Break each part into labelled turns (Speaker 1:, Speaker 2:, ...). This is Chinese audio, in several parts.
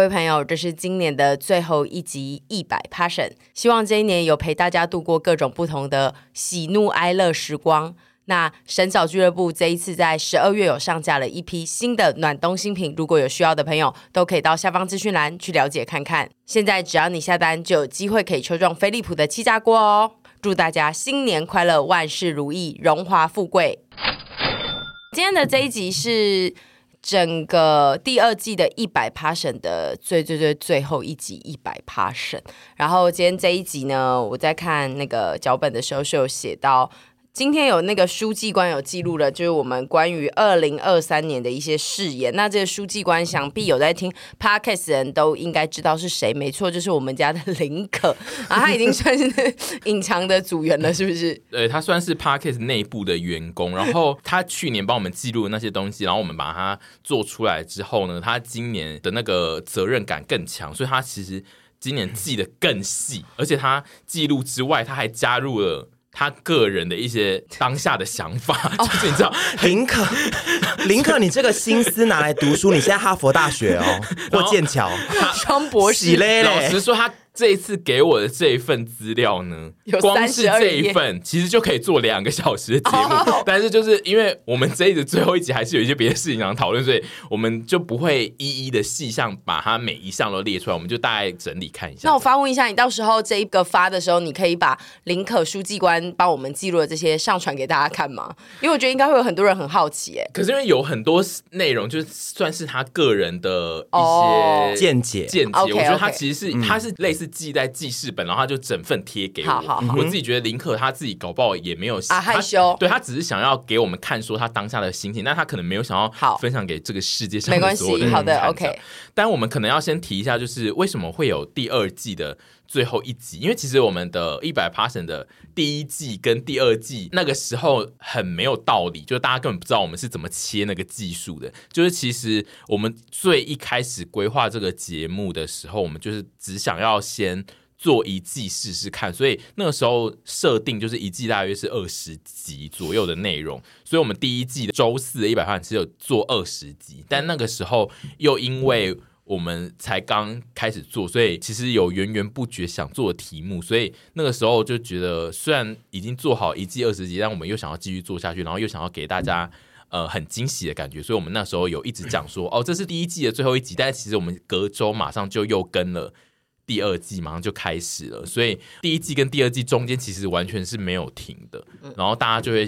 Speaker 1: 各位朋友，这是今年的最后一集一百 Passion，希望这一年有陪大家度过各种不同的喜怒哀乐时光。那神早俱乐部这一次在十二月有上架了一批新的暖冬新品，如果有需要的朋友，都可以到下方资讯栏去了解看看。现在只要你下单，就有机会可以抽中飞利浦的气炸锅哦！祝大家新年快乐，万事如意，荣华富贵。今天的这一集是。整个第二季的一百 Passion 的最最最最后一集一百 Passion，然后今天这一集呢，我在看那个脚本的时候是有写到。今天有那个书记官有记录了，就是我们关于二零二三年的一些誓言。那这个书记官想必有在听 Podcast 的人都应该知道是谁，没错，就是我们家的林可 啊，他已经算是隐藏的组员了，是不是？
Speaker 2: 对，他算是 Podcast 内部的员工。然后他去年帮我们记录的那些东西，然后我们把它做出来之后呢，他今年的那个责任感更强，所以他其实今年记得更细，而且他记录之外，他还加入了。他个人的一些当下的想法，哦、就是你知道，
Speaker 3: 林可，林可，你这个心思拿来读书，你现在哈佛大学哦，或剑桥，
Speaker 1: 双博士
Speaker 2: 嘞。老实说，他。这一次给我的这一份资料呢，光是这一份其实就可以做两个小时的节目。Oh. 但是就是因为我们这一集最后一集还是有一些别的事情想讨论，所以我们就不会一一的细项把它每一项都列出来，我们就大概整理看一下。
Speaker 1: 那我发问一下，你到时候这一个发的时候，你可以把林可书记官帮我们记录的这些上传给大家看吗？因为我觉得应该会有很多人很好奇，哎。
Speaker 2: 可是因为有很多内容就算是他个人的一些
Speaker 3: 见解，
Speaker 2: 见解，我觉得他其实是他是类似记在记事本，然后他就整份贴给我。好好好，我自己觉得林克他自己搞不好也没有
Speaker 1: 啊害羞，
Speaker 2: 对他只是想要给我们看说他当下的心情，但他可能没有想要分享给这个世界上的所有人。
Speaker 1: 没关系，好的，OK。
Speaker 2: 但我们可能要先提一下，就是为什么会有第二季的最后一集？因为其实我们的一百 Passion 的第一季跟第二季那个时候很没有道理，就是大家根本不知道我们是怎么切那个技术的。就是其实我们最一开始规划这个节目的时候，我们就是只想要先。做一季试试看，所以那个时候设定就是一季大约是二十集左右的内容，所以我们第一季的周四的一百 Passion 只有做二十集，但那个时候又因为我们才刚开始做，所以其实有源源不绝想做的题目，所以那个时候就觉得虽然已经做好一季二十集，但我们又想要继续做下去，然后又想要给大家呃很惊喜的感觉，所以我们那时候有一直讲说哦，这是第一季的最后一集，但是其实我们隔周马上就又跟了。第二季马上就开始了，所以第一季跟第二季中间其实完全是没有停的。然后大家就会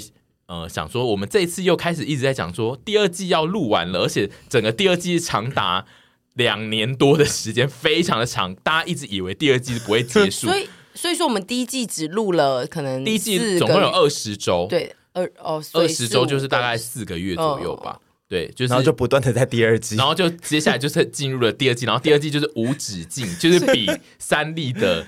Speaker 2: 呃想说，我们这一次又开始一直在讲说第二季要录完了，而且整个第二季长达两年多的时间，非常的长。大家一直以为第二季是不会结束，
Speaker 1: 所以所以说我们第一季只录了可能
Speaker 2: 第一季总共有二十周，
Speaker 1: 对，二哦
Speaker 2: 二十周就是大概四个月左右吧。对，就是
Speaker 3: 然后就不断的在第二季，
Speaker 2: 然后就接下来就是进入了第二季，然后第二季就是无止境，就是比三立的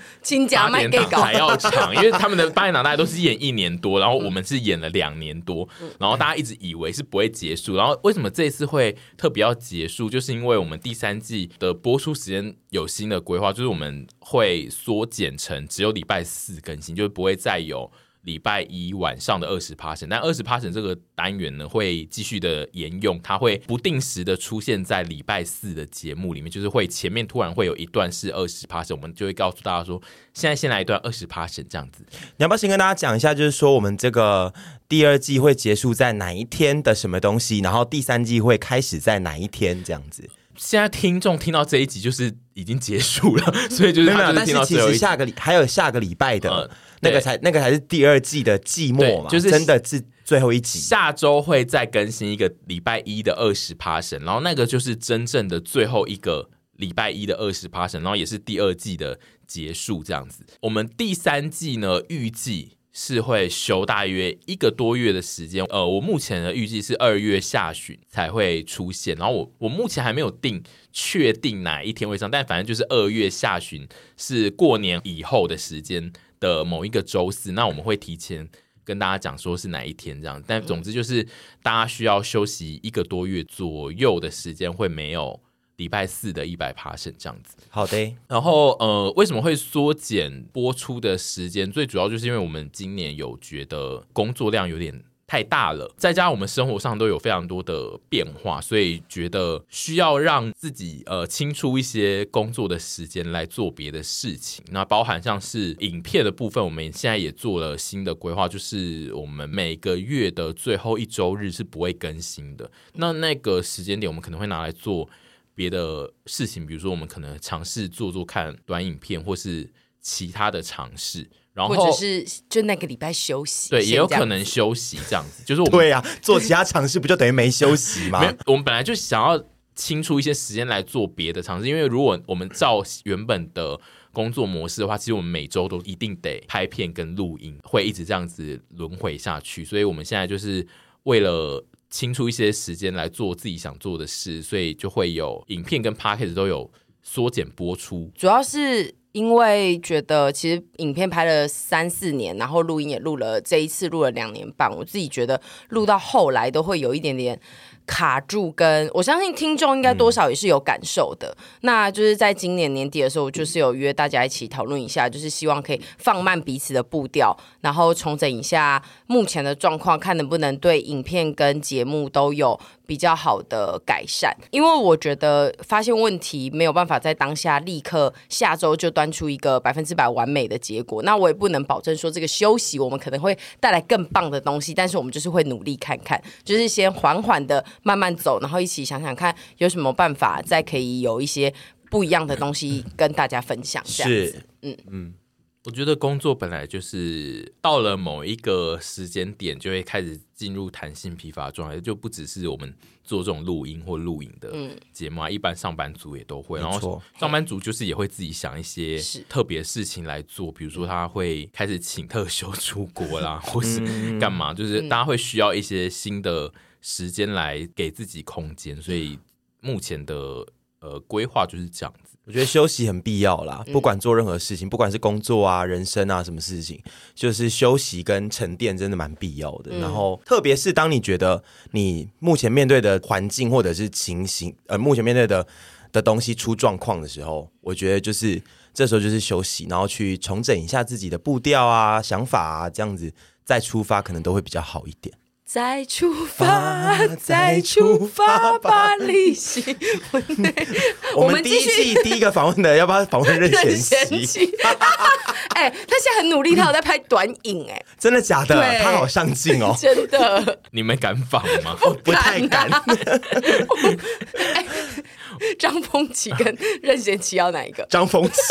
Speaker 2: 八点档还要长，因为他们的八点档大家都是演一年多，然后我们是演了两年多，然后大家一直以为是不会结束，然后为什么这一次会特别要结束？就是因为我们第三季的播出时间有新的规划，就是我们会缩减成只有礼拜四更新，就是不会再有。礼拜一晚上的二十 Passion，但二十 Passion 这个单元呢，会继续的沿用，它会不定时的出现在礼拜四的节目里面，就是会前面突然会有一段是二十 Passion，我们就会告诉大家说，现在先来一段二十 Passion 这样子。你
Speaker 3: 要不要先跟大家讲一下，就是说我们这个第二季会结束在哪一天的什么东西，然后第三季会开始在哪一天这样子？
Speaker 2: 现在听众听到这一集就是已经结束了，所以就是没有，
Speaker 3: 但是其实下个礼还有下个礼拜的。呃那个才那个才是第二季的季末嘛，就是真的是最后一集。
Speaker 2: 下周会再更新一个礼拜一的二十 Passion，然后那个就是真正的最后一个礼拜一的二十 Passion，然后也是第二季的结束这样子。我们第三季呢，预计是会休大约一个多月的时间。呃，我目前的预计是二月下旬才会出现。然后我我目前还没有定确定哪一天会上，但反正就是二月下旬是过年以后的时间的某一个周四。那我们会提前跟大家讲说是哪一天这样。但总之就是大家需要休息一个多月左右的时间，会没有。礼拜四的一百 passion 这样子，
Speaker 3: 好的。
Speaker 2: 然后呃，为什么会缩减播出的时间？最主要就是因为我们今年有觉得工作量有点太大了，再加上我们生活上都有非常多的变化，所以觉得需要让自己呃清出一些工作的时间来做别的事情。那包含像是影片的部分，我们现在也做了新的规划，就是我们每个月的最后一周日是不会更新的。那那个时间点，我们可能会拿来做。别的事情，比如说我们可能尝试做做看短影片，或是其他的尝试，然后
Speaker 1: 或者是就那个礼拜休息，
Speaker 2: 对，也有可能休息这样子。就是我们
Speaker 3: 对呀、啊，做其他尝试不就等于没休息吗？
Speaker 2: 没，我们本来就想要清出一些时间来做别的尝试，因为如果我们照原本的工作模式的话，其实我们每周都一定得拍片跟录音，会一直这样子轮回下去。所以我们现在就是为了。清出一些时间来做自己想做的事，所以就会有影片跟 podcast 都有缩减播出。
Speaker 1: 主要是因为觉得其实影片拍了三四年，然后录音也录了，这一次录了两年半，我自己觉得录到后来都会有一点点。卡住跟，跟我相信听众应该多少也是有感受的。嗯、那就是在今年年底的时候，就是有约大家一起讨论一下，就是希望可以放慢彼此的步调，然后重整一下目前的状况，看能不能对影片跟节目都有比较好的改善。因为我觉得发现问题没有办法在当下立刻下周就端出一个百分之百完美的结果，那我也不能保证说这个休息我们可能会带来更棒的东西，但是我们就是会努力看看，就是先缓缓的。慢慢走，然后一起想想看有什么办法，再可以有一些不一样的东西跟大家分享。这样子，
Speaker 2: 是，嗯嗯，我觉得工作本来就是到了某一个时间点，就会开始进入弹性疲乏状态，就不只是我们做这种录音或录影的节目啊，一般上班族也都会。然后上班族就是也会自己想一些特别事情来做，比如说他会开始请特休出国啦，或是干嘛，就是大家会需要一些新的。时间来给自己空间，所以目前的呃规划就是这样子。
Speaker 3: 我觉得休息很必要啦，不管做任何事情，不管是工作啊、人生啊什么事情，就是休息跟沉淀真的蛮必要的。然后，特别是当你觉得你目前面对的环境或者是情形，呃，目前面对的的东西出状况的时候，我觉得就是这时候就是休息，然后去重整一下自己的步调啊、想法啊，这样子再出发，可能都会比较好一点。
Speaker 1: 再出发，再出发吧，旅行。
Speaker 3: 我们第一季第一个访问的，要不要访问任贤齐？
Speaker 1: 哎，他现在很努力，他有在拍短影，哎，
Speaker 3: 真的假的？他好上镜哦，
Speaker 1: 真的。
Speaker 2: 你们敢访吗？
Speaker 3: 我不太敢。
Speaker 1: 张丰琪跟任贤齐要哪一个？
Speaker 3: 张丰琪，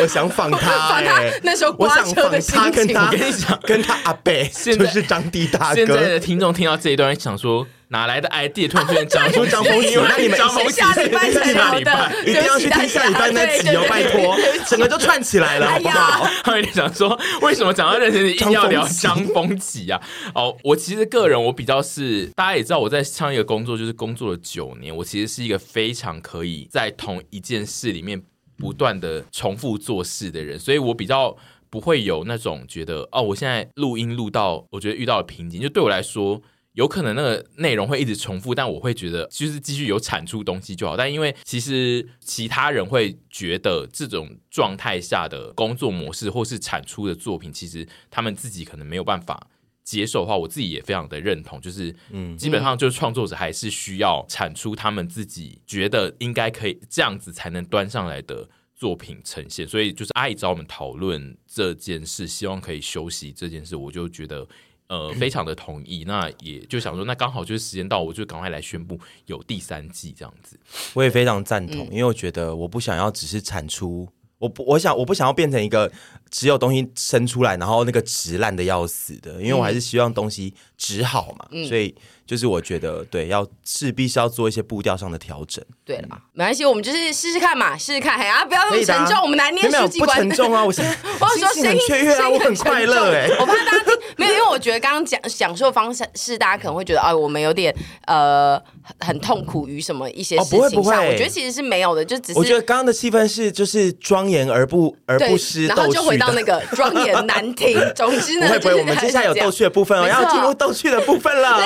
Speaker 3: 我想 仿他哎，
Speaker 1: 那时候
Speaker 3: 我想访他，跟他
Speaker 2: 跟你讲，
Speaker 3: 跟他阿伯，就是张帝大哥。
Speaker 2: 现在的听众听到这一段，想说哪来的 idea 突然出现张丰毅？张丰毅，那你们张丰毅下礼拜
Speaker 1: 下礼拜
Speaker 3: 一定要去听下礼拜那集哦，拜托，整个就串起来了，好不好？
Speaker 2: 他有点想说，为什么讲到任贤齐一定要聊张丰毅啊？哦，我其实个人我比较是，大家也知道我在上一个工作就是工作了九年，我其实是一个非常可以在同一件事里面不断的重复做事的人，所以我比较。不会有那种觉得哦，我现在录音录到我觉得遇到了瓶颈，就对我来说，有可能那个内容会一直重复，但我会觉得就是继续有产出东西就好。但因为其实其他人会觉得这种状态下的工作模式或是产出的作品，其实他们自己可能没有办法接受的话，我自己也非常的认同。就是嗯，基本上就是创作者还是需要产出他们自己觉得应该可以这样子才能端上来的。作品呈现，所以就是阿姨找我们讨论这件事，希望可以休息这件事，我就觉得呃非常的同意。那也就想说，那刚好就是时间到，我就赶快来宣布有第三季这样子。
Speaker 3: 我也非常赞同，因为我觉得我不想要只是产出，我不我想我不想要变成一个只有东西生出来，然后那个直烂的要死的，因为我还是希望东西直好嘛，嗯、所以。就是我觉得对，要势必是要做一些步调上的调整。
Speaker 1: 对了，没关系，我们就是试试看嘛，试试看。哎啊，不要那么沉重，我们来念书记官。
Speaker 3: 不沉重啊，我是
Speaker 1: 我要说
Speaker 3: 声音很雀跃啊，我很快乐哎。
Speaker 1: 我怕大家听没有，因为我觉得刚刚讲讲述方式是大家可能会觉得啊，我们有点呃很痛苦于什么一些事情上。不会不会，我觉得其实是没有的，就只是
Speaker 3: 我觉得刚刚的气氛是就是庄严而不而不失，
Speaker 1: 然后就回到那个庄严难听。总之呢，
Speaker 3: 不会不会，我们接下来有逗趣的部分哦，要进入逗趣的部分了。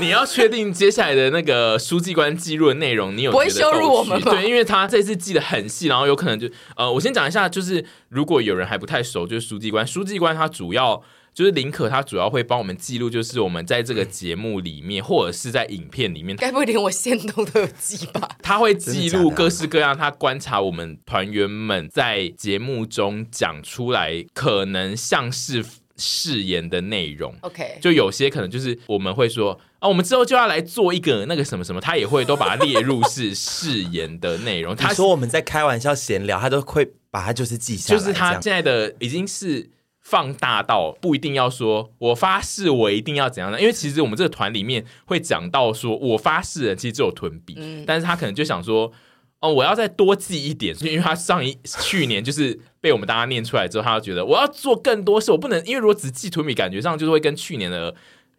Speaker 2: 你要确定接下来的那个书记官记录的内容，你有
Speaker 1: 不会羞辱我们吗？
Speaker 2: 对，因为他这次记得很细，然后有可能就呃，我先讲一下，就是如果有人还不太熟，就是书记官，书记官他主要就是林可，他主要会帮我们记录，就是我们在这个节目里面或者是在影片里面，
Speaker 1: 该不会连我线都都有记吧？
Speaker 2: 他会记录各式各样，他观察我们团员们在节目中讲出来，可能像是。誓言的内容
Speaker 1: ，OK，
Speaker 2: 就有些可能就是我们会说啊，我们之后就要来做一个那个什么什么，他也会都把它列入是誓言的内容。他
Speaker 3: 说我们在开玩笑闲聊，他都会把它就是记下来。
Speaker 2: 就是他现在的已经是放大到不一定要说我发誓我一定要怎样的，因为其实我们这个团里面会讲到说我发誓的其实只有屯比，嗯，但是他可能就想说。哦，我要再多记一点，因为他上一去年就是被我们大家念出来之后，他就觉得我要做更多事，我不能，因为如果只记图米，感觉上就是会跟去年的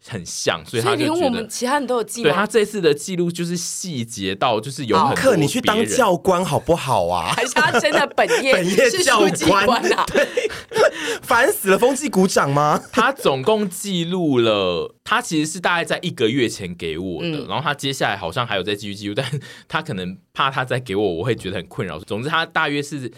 Speaker 2: 很像，所以他就觉得
Speaker 1: 我们其他人都有记。
Speaker 2: 对，他这次的记录就是细节到就是有很多。
Speaker 3: 你去当教官好不好啊？
Speaker 1: 还是他真的本业
Speaker 3: 本业教官啊？对，烦死了！风纪鼓掌吗？
Speaker 2: 他总共记录了，他其实是大概在一个月前给我的，嗯、然后他接下来好像还有在继续记录，但他可能怕他再给我，我会觉得很困扰。总之，他大约是。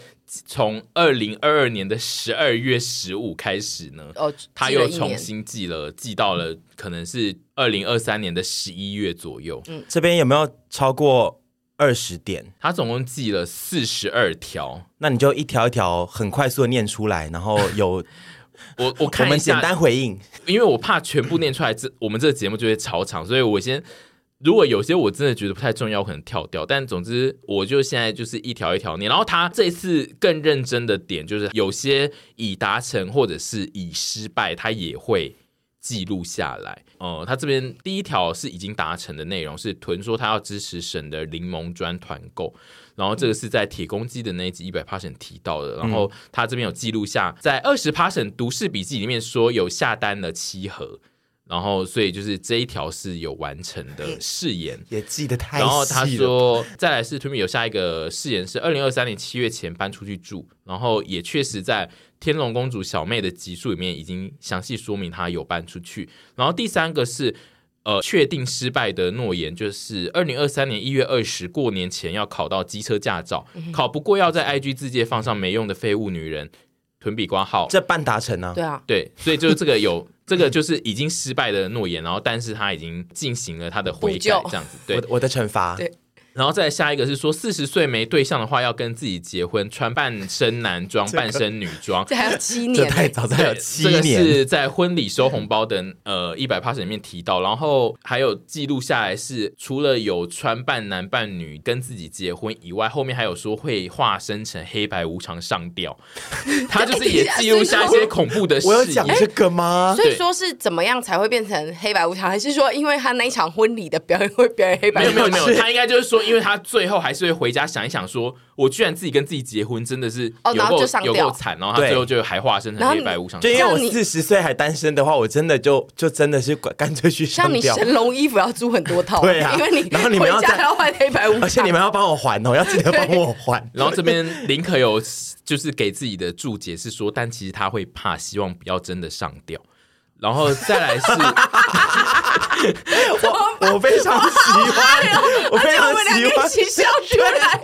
Speaker 2: 从二零二二年的十二月十五开始呢，哦，他又重新记了，记到了可能是二零二三年的十一月左右。
Speaker 3: 嗯，这边有没有超过二十点？
Speaker 2: 他总共记了四十二条，
Speaker 3: 那你就一条一条很快速的念出来，然后有
Speaker 2: 我我看一下，
Speaker 3: 我们简单回应，
Speaker 2: 因为我怕全部念出来，这我们这个节目就会超长，所以我先。如果有些我真的觉得不太重要，我可能跳掉。但总之，我就现在就是一条一条念。然后他这次更认真的点就是，有些已达成或者是已失败，他也会记录下来。哦、呃，他这边第一条是已经达成的内容，是屯说他要支持省的柠檬砖团购。然后这个是在铁公鸡的那一集一百 passion 提到的。然后他这边有记录下，在二十 passion 读式笔记里面说有下单了七盒。然后，所以就是这一条是有完成的誓言，
Speaker 3: 也记得太。
Speaker 2: 然后他说，再来是屯比有下一个誓言是二零二三年七月前搬出去住，然后也确实在天龙公主小妹的集数里面已经详细说明她有搬出去。然后第三个是呃确定失败的诺言，就是二零二三年一月二十过年前要考到机车驾照，考不过要在 IG 字界放上没用的废物女人屯比挂号，
Speaker 3: 这半达成呢？
Speaker 1: 对啊，
Speaker 2: 对，所以就是这个有。这个就是已经失败的诺言，然后但是他已经进行了他的悔改，这样子，对，
Speaker 3: 我我的惩罚，
Speaker 2: 对。然后再下一个是说，四十岁没对象的话，要跟自己结婚，穿半身男装，这个、半身女装，
Speaker 1: 这还有七年，
Speaker 3: 这太早，这还有七年。
Speaker 2: 这个是在婚礼收红包的呃一百 pass 里面提到，然后还有记录下来是除了有穿半男半女跟自己结婚以外，后面还有说会化身成黑白无常上吊，他就是也记录下一些恐怖的事。
Speaker 3: 我有讲这个吗？
Speaker 1: 所以说是怎么样才会变成黑白无常，还是说因为他那一场婚礼的表演会表演黑白无常？
Speaker 2: 没有没有没有，他应该就是说。因为他最后还是会回家想一想，说我居然自己跟自己结婚，真的是有够有够惨，然后他最后就还化身成黑白无常。
Speaker 3: 就因为我四十岁还单身的话，我真的就就真的是干脆去上吊。
Speaker 1: 像你神龙衣服要租很多套，
Speaker 3: 对啊，
Speaker 1: 因为你然后你们要要换黑白无常，
Speaker 3: 而且你们要帮我还哦，要记得帮我还。
Speaker 2: 然后这边林可有就是给自己的注解是说，但其实他会怕，希望不要真的上吊。然后再来是
Speaker 3: 我我非常喜欢，我非常喜欢，
Speaker 1: 笑出来，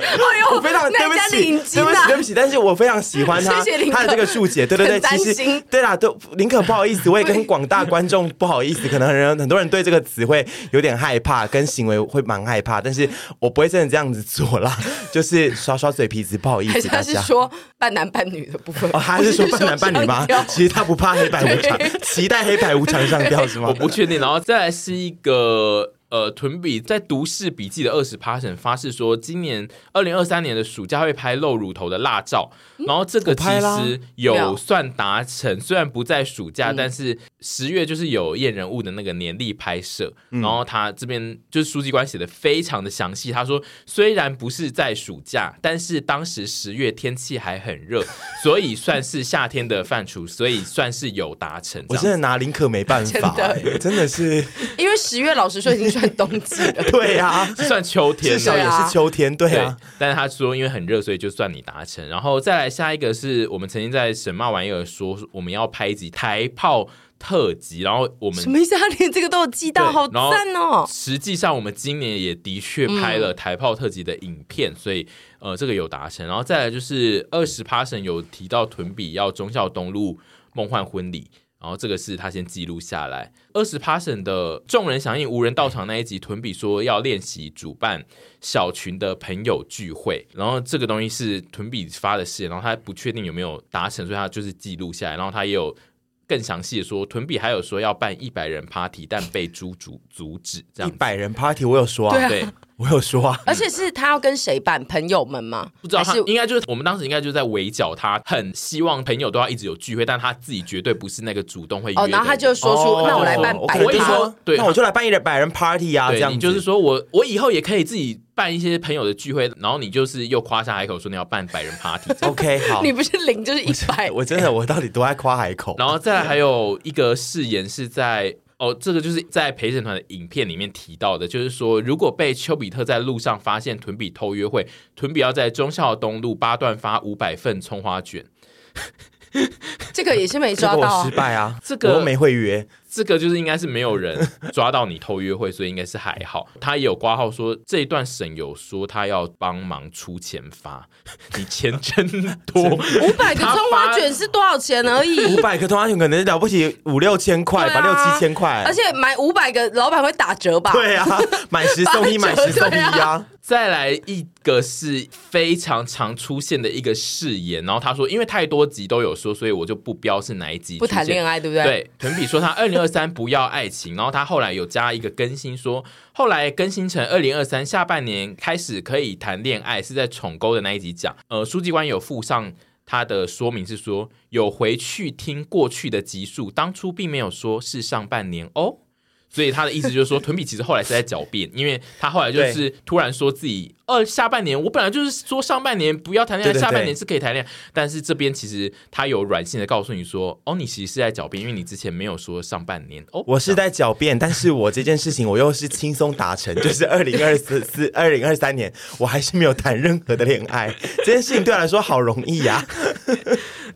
Speaker 3: 我非常对不起，对不起，对不起，但是我非常喜欢他，他的这个注解，对对对，其实对啦，都林可不好意思，我也跟广大观众不好意思，可能人很多人对这个词会有点害怕，跟行为会蛮害怕，但是我不会真的这样子做啦，就是刷刷嘴皮子，不好意思 大家。
Speaker 1: 他是说半男半女的部分，
Speaker 3: 哦，他是说半男半女吗？其实他不怕黑白无常，期待。黑白无常上吊是吗？
Speaker 2: 我不确定。然后再来是一个呃，屯比在读市笔记的二十 passion 发誓说，今年二零二三年的暑假会拍露乳头的辣照，嗯、然后这个其实有算达成，虽然不在暑假，嗯、但是十月就是有验人物的那个年历拍摄，嗯、然后他这边就是书记官写的非常的详细，他说虽然不是在暑假，但是当时十月天气还很热，所以算是夏天的范畴，所以算是有达成。
Speaker 3: 我真的拿林可没办法，真的，真的是。
Speaker 1: 因为十月老实说已经。算冬季了，
Speaker 3: 对啊，
Speaker 2: 算秋天，
Speaker 3: 至少也是秋天，对啊。
Speaker 2: 对，但是他说，因为很热，所以就算你达成。然后再来下一个是我们曾经在神马玩意儿说我们要拍一集台炮特辑，然后我们
Speaker 1: 什么意思？他连这个都有记到，好赞哦！
Speaker 2: 实际上我们今年也的确拍了台炮特辑的影片，嗯、所以呃，这个有达成。然后再来就是二十 passion 有提到屯比要忠孝东路梦幻婚礼。然后这个是他先记录下来。二十 passion 的众人响应无人到场那一集，屯比说要练习主办小群的朋友聚会。然后这个东西是屯比发的誓，然后他不确定有没有达成，所以他就是记录下来。然后他也有更详细的说，屯比还有说要办一百人 party，但被猪阻阻止。这样
Speaker 3: 一百人 party 我有说啊，
Speaker 2: 对。
Speaker 3: 对我有说啊，
Speaker 1: 而且是他要跟谁办？朋友们吗？
Speaker 2: 不知道，他应该就是我们当时应该就在围剿他，很希望朋友都要一直有聚会，但他自己绝对不是那个主动会约。
Speaker 1: 哦，然后他就说出，那我来办百人
Speaker 2: 对，
Speaker 3: 那我就来办一个百人 party 啊，这样
Speaker 2: 就是说我我以后也可以自己办一些朋友的聚会，然后你就是又夸下海口说你要办百人 party。
Speaker 3: OK，好，
Speaker 1: 你不是零就是一百，
Speaker 3: 我真的我到底多爱夸海口。
Speaker 2: 然后再来还有一个誓言是在。哦，这个就是在陪审团的影片里面提到的，就是说，如果被丘比特在路上发现屯比偷约会，屯比要在忠孝东路八段发五百份葱花卷。
Speaker 1: 这个也是没抓到，
Speaker 3: 失败啊！
Speaker 2: 这个
Speaker 3: 我没会约。
Speaker 2: 这个就是应该是没有人抓到你偷约会，所以应该是还好。他也有挂号说这一段省有说他要帮忙出钱发，你钱真多，
Speaker 1: 五百个葱花卷是多少钱而已？
Speaker 3: 五百个葱花卷可能了不起五六千块吧，六七千块。
Speaker 1: 而且买五百个，老板会打折吧？
Speaker 3: 对啊，买十送一，买十送一啊。
Speaker 2: 再来一个是非常常出现的一个誓言，然后他说，因为太多集都有说，所以我就不标是哪一集。
Speaker 1: 不谈恋爱，对不对？
Speaker 2: 对，屯比说他二零二三不要爱情，然后他后来有加一个更新说，后来更新成二零二三下半年开始可以谈恋爱，是在宠沟的那一集讲。呃，书记官有附上他的说明是说，有回去听过去的集数，当初并没有说是上半年哦。所以他的意思就是说，屯比其实后来是在狡辩，因为他后来就是突然说自己，呃，下半年我本来就是说上半年不要谈恋爱，对对对，下半年是可以谈恋爱，但是这边其实他有软性的告诉你说，哦，你其实是在狡辩，因为你之前没有说上半年。哦，
Speaker 3: 我是在狡辩，但是我这件事情我又是轻松达成，就是 二零二四四二零二三年我还是没有谈任何的恋爱，这件事情对我来说好容易呀、啊。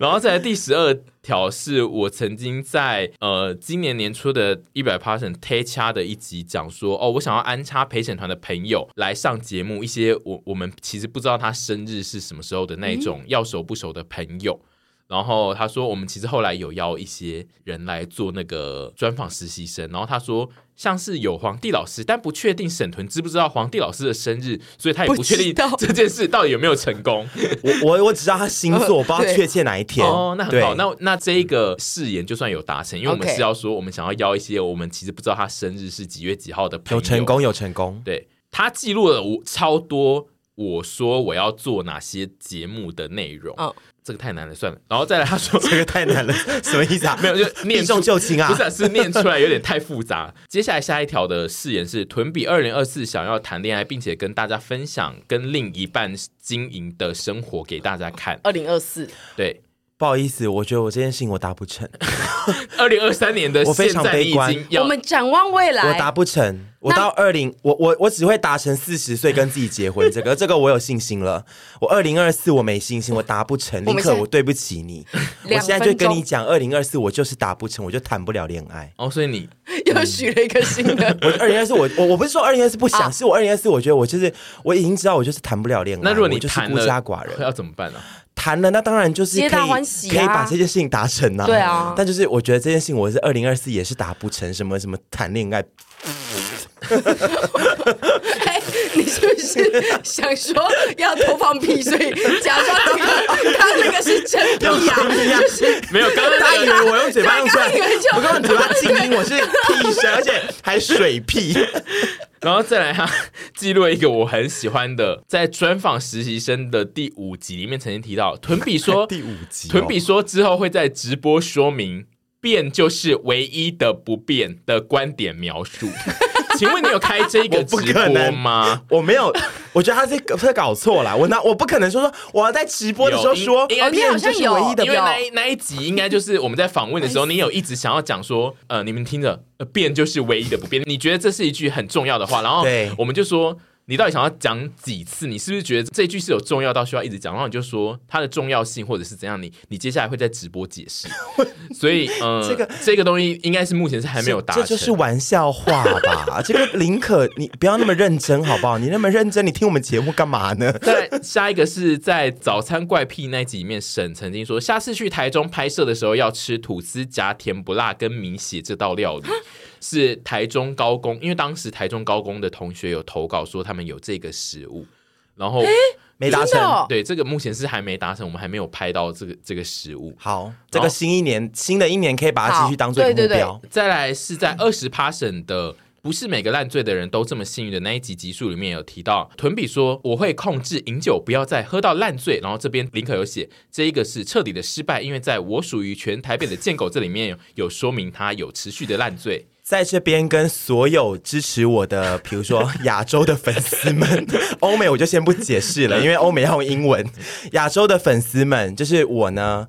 Speaker 2: 然后再来第十二条是我曾经在呃今年年初的一百 passion 贴掐的一集讲说哦，我想要安插陪审团的朋友来上节目，一些我我们其实不知道他生日是什么时候的那种要熟不熟的朋友。然后他说我们其实后来有邀一些人来做那个专访实习生，然后他说。像是有皇帝老师，但不确定沈屯知不知道皇帝老师的生日，所以他也不确定这件事到底有没有成功。
Speaker 3: 我我我只知道他星座，我不知道确切哪一天。
Speaker 2: 哦，那很好，那那这一个誓言就算有达成，因为我们是要说，我们想要邀一些我们其实不知道他生日是几月几号的朋友。
Speaker 3: 有成功，有成功。
Speaker 2: 对，他记录了我超多，我说我要做哪些节目的内容。哦这个太难了，算了，然后再来，他说
Speaker 3: 这个太难了，什么意思啊？
Speaker 2: 没有，就念
Speaker 3: 重就轻啊，
Speaker 2: 不是，是念出来有点太复杂。接下来下一条的誓言是：屯比二零二四想要谈恋爱，并且跟大家分享跟另一半经营的生活给大家看。
Speaker 1: 二零二四，
Speaker 2: 对。
Speaker 3: 不好意思，我觉得我这件事情我达不成。
Speaker 2: 二零二三年的
Speaker 3: 我非常悲观，
Speaker 1: 我们展望未来，
Speaker 3: 我达不成。我到二零，我我我只会达成四十岁跟自己结婚，这个这个我有信心了。我二零二四我没信心，我达不成。林可，我对不起你。我现在就跟你讲，二零二四我就是达不成，我就谈不了恋爱。
Speaker 2: 哦，所以你
Speaker 1: 又许了一个新的。
Speaker 3: 我二零二四，我我我不是说二零二四不想，是我二零二四，我觉得我就是我已经知道我就是谈不了恋爱。
Speaker 2: 那如果你
Speaker 3: 就是孤家寡人，
Speaker 2: 要怎么办呢？
Speaker 3: 谈了，那当然就是可以，啊、可以把这件事情达成啊。
Speaker 1: 对啊，
Speaker 3: 但就是我觉得这件事情，我是二零二四也是达不成什么什么谈恋爱。
Speaker 1: 你是不是想说要多放屁，所以假装那个他那个是真的呀？就是
Speaker 2: 没有，刚刚
Speaker 3: 他以为我用嘴巴用出
Speaker 1: 来，
Speaker 3: 我刚刚嘴巴静音，我是屁声，而且还水屁。
Speaker 2: 然后再来哈，记录一个我很喜欢的，在专访实习生的第五集里面曾经提到，屯比说
Speaker 3: 第五集、哦，
Speaker 2: 屯比说之后会在直播说明变就是唯一的不变的观点描述。请问你有开这个直播吗？
Speaker 3: 我，我没有，我觉得他是他搞错了。我那我不可能说说我要在直播的时候说，
Speaker 2: 应该
Speaker 3: 变就是唯一的，
Speaker 2: 因为那一那一集应该就是我们在访问的时候，你有一直想要讲说，呃，你们听着，变就是唯一的不变。你觉得这是一句很重要的话，然后我们就说。你到底想要讲几次？你是不是觉得这句是有重要到需要一直讲？然后你就说它的重要性，或者是怎样？你你接下来会在直播解释。所以，嗯、呃，这个这个东西应该是目前是还没有达成。
Speaker 3: 这就是玩笑话吧？这个林可，你不要那么认真好不好？你那么认真，你听我们节目干嘛呢？
Speaker 2: 再下一个是在早餐怪癖那集里面，沈曾经说，下次去台中拍摄的时候要吃吐司夹甜不辣跟米血这道料理。是台中高工，因为当时台中高工的同学有投稿说他们有这个食物，然后
Speaker 3: 没达成。
Speaker 1: 哦、
Speaker 2: 对，这个目前是还没达成，我们还没有拍到这个这个食物。
Speaker 3: 好，这个新一年新的一年可以把它继续当做目标。对对对，
Speaker 2: 再来是在二十 passion 的，不是每个烂醉的人都这么幸运的那一集集数里面有提到，屯比说我会控制饮酒，不要再喝到烂醉。然后这边林可有写，这一个是彻底的失败，因为在我属于全台北的贱狗这里面有，有说明他有持续的烂醉。
Speaker 3: 在这边跟所有支持我的，比如说亚洲的粉丝们，欧美我就先不解释了，因为欧美要用英文。亚洲的粉丝们，就是我呢。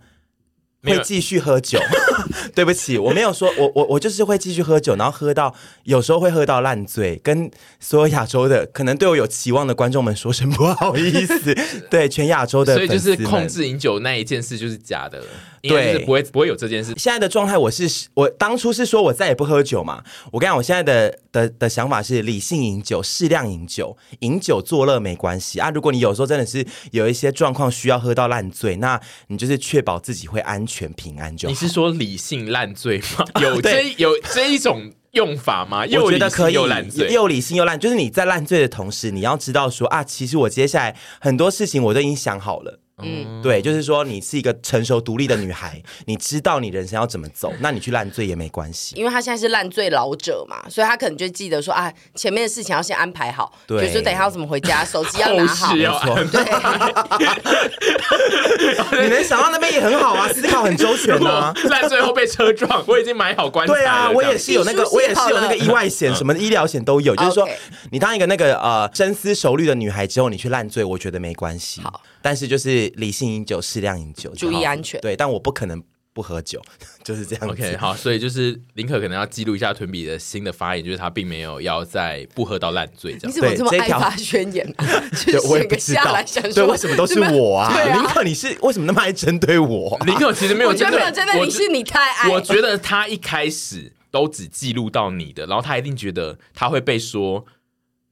Speaker 3: 会继续喝酒，对不起，我没有说，我我我就是会继续喝酒，然后喝到有时候会喝到烂醉，跟所有亚洲的可能对我有期望的观众们说声不好意思，对全亚洲的，
Speaker 2: 所以就是控制饮酒那一件事就是假的了，对，不会不会有这件事。
Speaker 3: 现在的状态，我是我当初是说我再也不喝酒嘛，我跟你讲，我现在的的的想法是理性饮酒，适量饮酒，饮酒作乐没关系啊。如果你有时候真的是有一些状况需要喝到烂醉，那你就是确保自己会安全。全平安就好。
Speaker 2: 你是说理性烂醉吗？有这有这一种用法吗？又
Speaker 3: 我觉得可以，
Speaker 2: 又烂醉，
Speaker 3: 又理性又烂，就是你在烂醉的同时，你要知道说啊，其实我接下来很多事情我都已经想好了。嗯，对，就是说你是一个成熟独立的女孩，你知道你人生要怎么走，那你去烂醉也没关系。
Speaker 1: 因为她现在是烂醉老者嘛，所以他可能就记得说啊，前面的事情要先安排好，对，比如说等一下要怎么回家，手机要拿好，
Speaker 2: 要
Speaker 1: 对。
Speaker 3: 你能想到那边也很好啊，思考很周全啊。
Speaker 2: 烂醉后被车撞，我已经买好棺材。
Speaker 3: 对啊，我也是有那个，我也是有那个意外险，什么医疗险都有。就是说，你当一个那个呃深思熟虑的女孩之后，你去烂醉，我觉得没关系。好。但是就是理性饮酒，适量饮酒，
Speaker 1: 注意安全。
Speaker 3: 对，但我不可能不喝酒，就是这样。
Speaker 2: OK，好，所以就是林可可能要记录一下屯比的新的发言，就是他并没有要在不喝到烂醉这样。
Speaker 1: 你怎么这么爱发宣言啊？就写个下来想说，
Speaker 3: 对，为什么都是我啊？林可，你是为什么那么爱针对我？
Speaker 2: 林可其实没有，
Speaker 1: 我觉得没有针对你，是你太爱。
Speaker 2: 我觉得他一开始都只记录到你的，然后他一定觉得他会被说。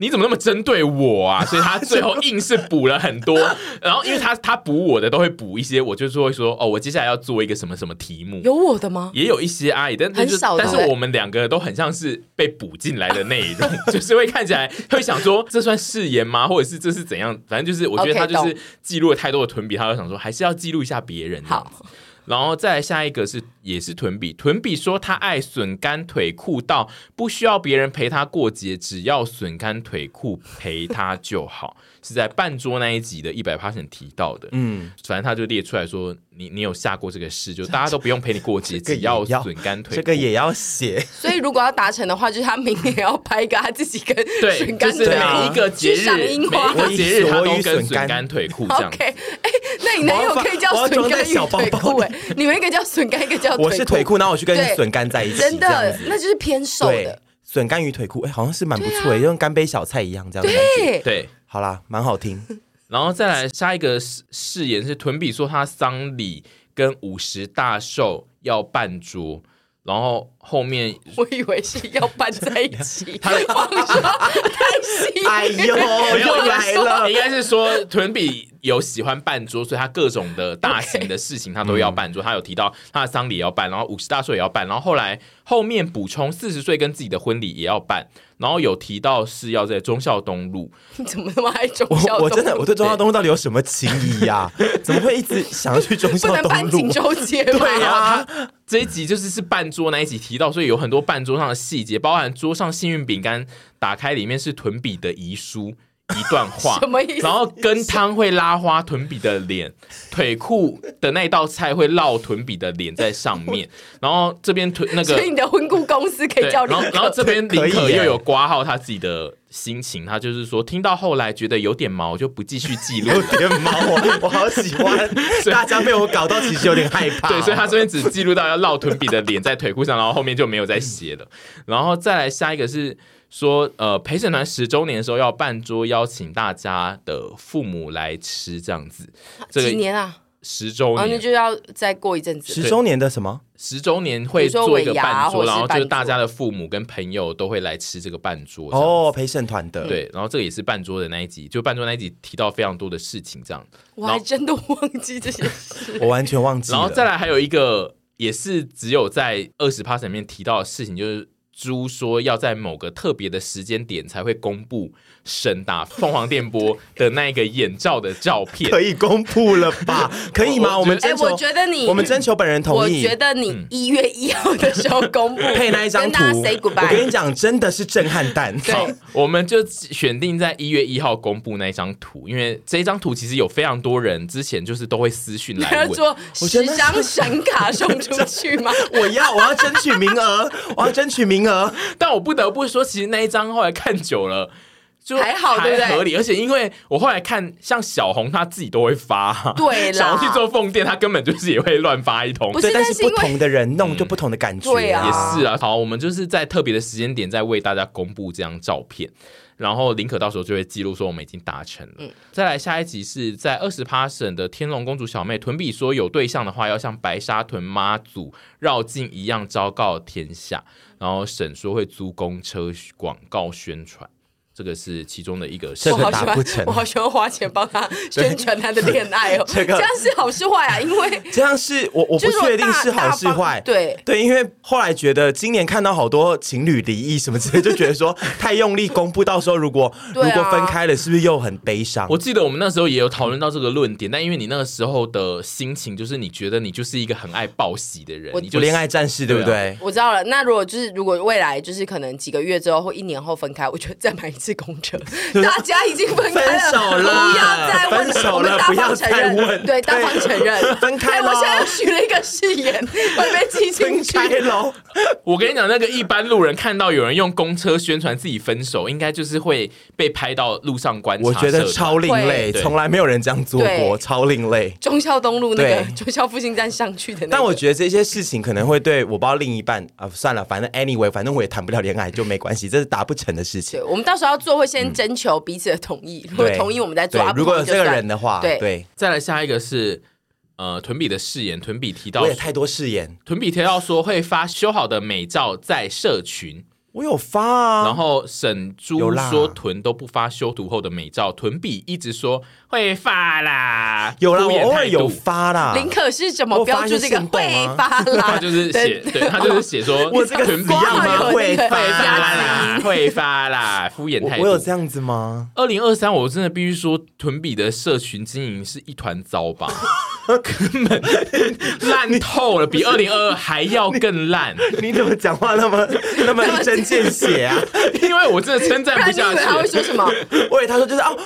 Speaker 2: 你怎么那么针对我啊？所以他最后硬是补了很多，然后因为他他补我的都会补一些，我就是会说哦，我接下来要做一个什么什么题目。
Speaker 1: 有我的吗？
Speaker 2: 也有一些阿姨，但是但是我们两个都很像是被补进来的内容，就是会看起来会想说这算誓言吗？或者是这是怎样？反正就是我觉得他就是记录了太多的屯比，他就想说还是要记录一下别人。好。然后再来下一个是也是屯比，屯比说他爱笋干腿裤到不需要别人陪他过节，只要笋干腿裤陪他就好，是在半桌那一集的一百 percent 提到的。嗯，反正他就列出来说，你你有下过这个事，就大家都不用陪你过节，只要笋干腿裤，
Speaker 3: 这个也要写。
Speaker 1: 所以如果要达成的话，就是他明年要拍一个他自己跟笋干
Speaker 2: 腿，每一个节日，每一个节日他都跟笋干腿裤这样。
Speaker 1: OK，哎，那你男友可以叫笋干小腿裤哎。你们一个叫笋干，一个叫腿。
Speaker 3: 我是腿裤，然后我去跟笋干在一起，
Speaker 1: 真的，那就是偏瘦的。
Speaker 3: 笋干与腿裤，哎，好像是蛮不错，就像干杯小菜一样这样的感觉。
Speaker 2: 对，
Speaker 3: 好啦，蛮好听。
Speaker 2: 然后再来下一个誓言是屯比说他丧礼跟五十大寿要办桌。然后后面
Speaker 1: 我以为是要办在一起，他说太喜，
Speaker 3: 哎呦，又来了，
Speaker 2: 应该是说屯比有喜欢办桌，所以他各种的大型的事情他都要办桌。他有提到他的丧礼也要办，然后五十大寿也要办，然后后来后面补充四十岁跟自己的婚礼也要办。然后有提到是要在忠孝东路。
Speaker 1: 你 怎么那么爱忠孝东路？
Speaker 3: 我我真的我对忠孝东路到底有什么情谊呀？怎么会一直想要去忠孝东路？
Speaker 1: 不能搬锦州街吗？
Speaker 2: 对呀、啊，这一集就是是半桌那一集提到，所以有很多半桌上的细节，包含桌上幸运饼干打开里面是屯比的遗书。一段话，
Speaker 1: 什么意思？
Speaker 2: 然后跟汤会拉花臀比的脸，腿裤的那道菜会烙臀比的脸在上面，然后这边腿那个，
Speaker 1: 所以你的婚顾公司可以叫林可，
Speaker 2: 然后然后这边林可又有挂号他自己的心情，他就是说听到后来觉得有点毛，就不继续记录。
Speaker 3: 有点毛，我我好喜欢，大家被我搞到其实有点害怕。
Speaker 2: 对，所以他这边只记录到要烙臀比的脸在腿裤上，然后后面就没有再写了。然后再来下一个是。说呃，陪审团十周年的时候要办桌，邀请大家的父母来吃，这样子。这个、
Speaker 1: 几年啊？
Speaker 2: 十周年，
Speaker 1: 那、哦、就要再过一阵子。
Speaker 3: 十周年的什么？
Speaker 2: 十周年会做一个半桌，然后就是大家的父母跟朋友都会来吃这个半桌。
Speaker 3: 哦，陪审团的。
Speaker 2: 对，然后这个也是半桌的那一集，就半桌那一集提到非常多的事情，这样。
Speaker 1: 我还真的忘记这些事，
Speaker 3: 我完全忘记了。
Speaker 2: 然后再来还有一个，也是只有在二十趴里面提到的事情，就是。猪说要在某个特别的时间点才会公布神打凤凰电波的那个眼罩的照片，
Speaker 3: 可以公布了吧？可以吗？我，我们征求、
Speaker 1: 欸，我觉得你，
Speaker 3: 我们征求本人同意。
Speaker 1: 我觉得你一月一号的时候公布
Speaker 3: 配那一张图，我跟你讲，真的是震撼弹。
Speaker 2: 好，我们就选定在一月一号公布那一张图，因为这一张图其实有非常多人之前就是都会私讯来问，
Speaker 1: 说十张神卡送出去吗？
Speaker 3: 我要，我要争取名额，我要争取名额。
Speaker 2: 但我不得不说，其实那一张后来看久了，就还好，还合理，
Speaker 1: 对合理？
Speaker 2: 而且因为我后来看，像小红她自己都会发，
Speaker 1: 对，
Speaker 2: 想要去做奉店，她根本就是也会乱发一通。
Speaker 3: 对，但是不同的人弄就不同的感觉，
Speaker 1: 对啊，
Speaker 2: 也是啊。好，我们就是在特别的时间点，再为大家公布这张照片。然后林可到时候就会记录说我们已经达成了。嗯，再来下一集是在二十趴省的天龙公主小妹屯比说有对象的话，要像白沙屯妈祖绕境一样昭告天下。然后省说会租公车广告宣传。这个是其中的一个，
Speaker 3: 这个打不成，
Speaker 1: 我好喜欢花钱帮他宣传他的恋爱哦。这个这样是好是坏啊？因为
Speaker 3: 这样是我我不确定是好是坏。
Speaker 1: 对
Speaker 3: 对，因为后来觉得今年看到好多情侣离异什么之类，就觉得说太用力公布，到时候如果如果分开了，是不是又很悲伤？
Speaker 2: 我记得我们那时候也有讨论到这个论点，但因为你那个时候的心情，就是你觉得你就是一个很爱报喜的人，你就
Speaker 3: 恋爱战士，对不对？
Speaker 1: 我知道了。那如果就是如果未来就是可能几个月之后或一年后分开，我觉得再买一次。公车，大家已经分开了，不要再问，我们大方承认，对，大方承认
Speaker 3: 分开了。
Speaker 1: 我现在许了一个誓言，会被记进去。
Speaker 2: 我跟你讲，那个一般路人看到有人用公车宣传自己分手，应该就是会被拍到路上观察。
Speaker 3: 我觉得超另类，从来没有人这样做过，超另类。
Speaker 1: 忠孝东路那个忠孝复兴站上去的那个，
Speaker 3: 但我觉得这些事情可能会对我不知道另一半啊，算了，反正 anyway，反正我也谈不了恋爱，就没关系，这是达不成的事情。
Speaker 1: 我们到时候要。做会先征求彼此的同意，如果同意我们再做。
Speaker 3: 如果有这个人的话，
Speaker 1: 对
Speaker 3: 对。
Speaker 2: 再来下一个是呃屯比的誓言，屯比提到
Speaker 3: 我也太多誓言，
Speaker 2: 屯比提到说会发修好的美照在社群。
Speaker 3: 我有发啊，
Speaker 2: 然后沈珠说臀都不发修图后的美照，臀比一直说会发啦，
Speaker 3: 有啦，我偶尔有发啦。
Speaker 1: 林可是怎么标注这个会发啦？
Speaker 2: 他就是写，对他就是写说
Speaker 3: 我这个臀比要吗？会发
Speaker 2: 啦，会发啦，敷衍太多。
Speaker 3: 我有这样子吗？
Speaker 2: 二零二三，我真的必须说，屯比的社群经营是一团糟吧，根 本烂透了，比二零二二还要更烂。
Speaker 3: 你 怎么讲话那么那么一针？见血啊！因为
Speaker 2: 我真的称赞不下去。
Speaker 1: 他会说什么？
Speaker 3: 我以为他说就是哦，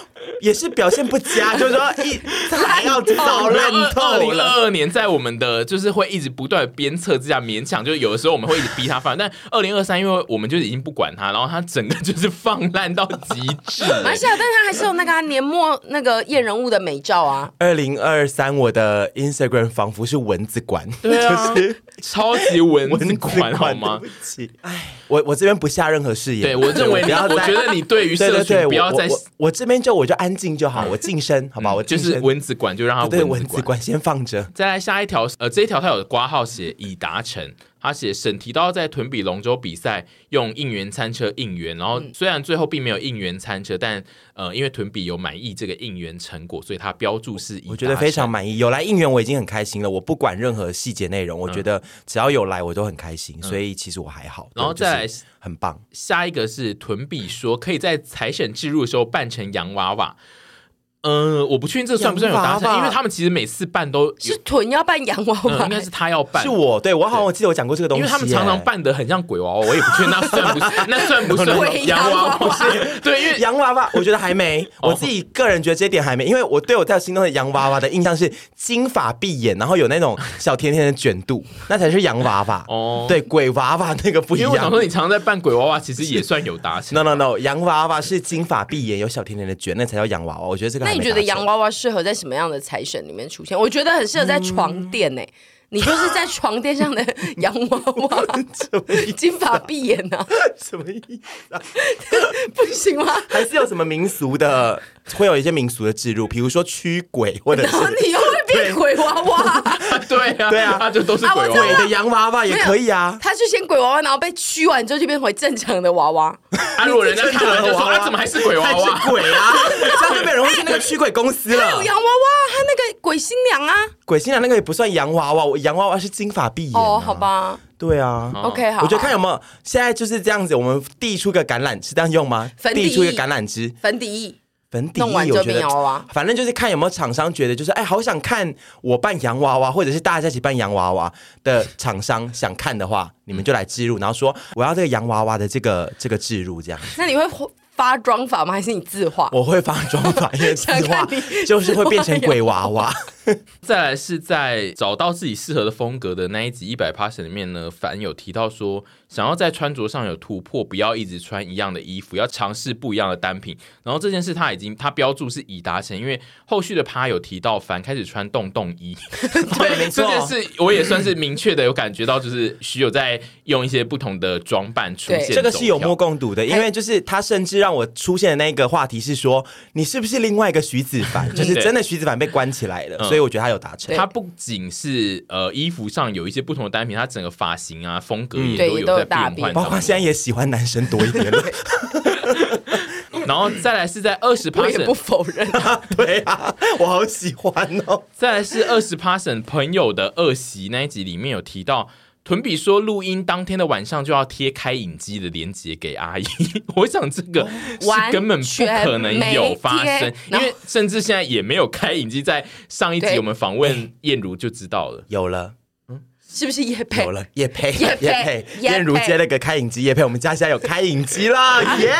Speaker 3: 也是表现不佳，就是说一 还要早烂透了。
Speaker 2: 二零二二年在我们的就是会一直不断鞭策之下勉强，就是有的时候我们会一直逼他放。但二零二三，因为我们就已经不管他，然后他整个就是放烂到极致。
Speaker 1: 而且，但是他还是有那个年末那个验人物的美照啊。
Speaker 3: 二零二三，我的 Instagram 仿佛是蚊子馆，
Speaker 2: 对啊，
Speaker 3: 就是
Speaker 2: 超级蚊子馆，好
Speaker 3: 吗？哎，我我这边不下任何誓言。
Speaker 2: 对，我认为你要，我觉得你对于社群不要再，
Speaker 3: 我这边就我就安静就好，我晋升，好吧？我
Speaker 2: 就是蚊子馆，就让他
Speaker 3: 对蚊子馆先放着。
Speaker 2: 再来下一条，呃，这一条它有挂号写已达成。他写沈提到在屯比龙舟比赛用应援餐车应援，然后虽然最后并没有应援餐车，但呃，因为屯比有满意这个应援成果，所以他标注是
Speaker 3: 我觉得非常满意。有来应援我已经很开心了，我不管任何细节内容，我觉得只要有来我都很开心，嗯、所以其实我还好。
Speaker 2: 然后再来
Speaker 3: 很棒，
Speaker 2: 下一个是屯比说可以在财神置入的时候扮成洋娃娃。嗯、呃，我不确定这算不算有达成，因为他们其实每次办都
Speaker 1: 是臀要扮洋娃娃、
Speaker 2: 嗯，应该是他要扮，
Speaker 3: 是我对我好像我记得我讲过这个东西，
Speaker 2: 因为他们常常扮的很像鬼娃娃，我也不确定 那算不算，那算不算洋娃娃？是，对，因为
Speaker 3: 洋娃娃我觉得还没，我自己个人觉得这点还没，因为我对我在心中的洋娃娃的印象是金发碧眼，然后有那种小甜甜的卷度，那才是洋娃娃哦。对，鬼娃娃那个不一样。
Speaker 2: 因为我想说你常常在扮鬼娃娃，其实也算有达成。
Speaker 3: No No No，洋娃娃是金发碧眼，有小甜甜的卷，那才叫洋娃娃。我觉得这
Speaker 1: 个你觉得洋娃娃？适合在什么样的财神里面出现？我觉得很适合在床垫呢、欸。嗯、你就是在床垫上的 洋娃娃，金发碧眼呢？
Speaker 3: 什么意思啊？
Speaker 1: 不行吗？
Speaker 3: 还是有什么民俗的？会有一些民俗的植入，比如说驱鬼，或者是
Speaker 1: 你又会变鬼娃娃？
Speaker 2: 对啊，对啊，他就都是鬼娃娃
Speaker 3: 的洋娃娃也可以啊。
Speaker 1: 他是先鬼娃娃，然后被驱完之后就变回正常的娃娃。
Speaker 2: 啊，如果人家看了就说他怎么还是鬼娃娃？
Speaker 3: 鬼啊！这样就被人会去那个驱鬼公司了。
Speaker 1: 有洋娃娃，还有那个鬼新娘啊。
Speaker 3: 鬼新娘那个也不算洋娃娃，我洋娃娃是金发碧眼。
Speaker 1: 哦，好吧。
Speaker 3: 对啊
Speaker 1: ，OK，好。
Speaker 3: 我觉得看有没有现在就是这样子，我们递出个橄榄是这样用吗？递出一个橄榄枝，
Speaker 1: 粉底液。
Speaker 3: 粉底液，我觉得反正就是看有没有厂商觉得就是哎，好想看我扮洋娃娃，或者是大家一起扮洋娃娃的厂商想看的话，你们就来置入，然后说我要这个洋娃娃的这个这个置入这样。
Speaker 1: 那你会发妆法吗？还是你自画？
Speaker 3: 我会发妆法，因为自画 就是会变成鬼娃娃。
Speaker 2: 再来是在找到自己适合的风格的那一集一百 passion 里面呢，凡有提到说，想要在穿着上有突破，不要一直穿一样的衣服，要尝试不一样的单品。然后这件事他已经他标注是已达成，因为后续的趴有提到凡开始穿洞洞衣。对，没错，这件事我也算是明确的有感觉到，就是徐有在用一些不同的装扮出现。
Speaker 3: 这个是有目共睹的，因为就是他甚至让我出现的那个话题是说，你是不是另外一个徐子凡？就是真的徐子凡被关起来了。嗯所以我觉得他有达成。
Speaker 2: 他不仅是呃衣服上有一些不同的单品，他整个发型啊风格也都有在变换。
Speaker 3: 包括现在也喜欢男生多一点了。
Speaker 2: 然后再来是在二十
Speaker 1: 也不否认啊，
Speaker 3: 对啊，我好喜欢哦。
Speaker 2: 再来是二十 passion 朋友的恶习那一集里面有提到。屯比说，录音当天的晚上就要贴开影机的链接给阿姨。我想这个是根本不可能有发生，因为甚至现在也没有开影机。在上一集我们访问燕如就知道了，
Speaker 3: 有了，
Speaker 1: 嗯，是不是叶配？
Speaker 3: 有了叶配，叶配，燕如接了个开影机叶配，我们家现在有开影机了，耶！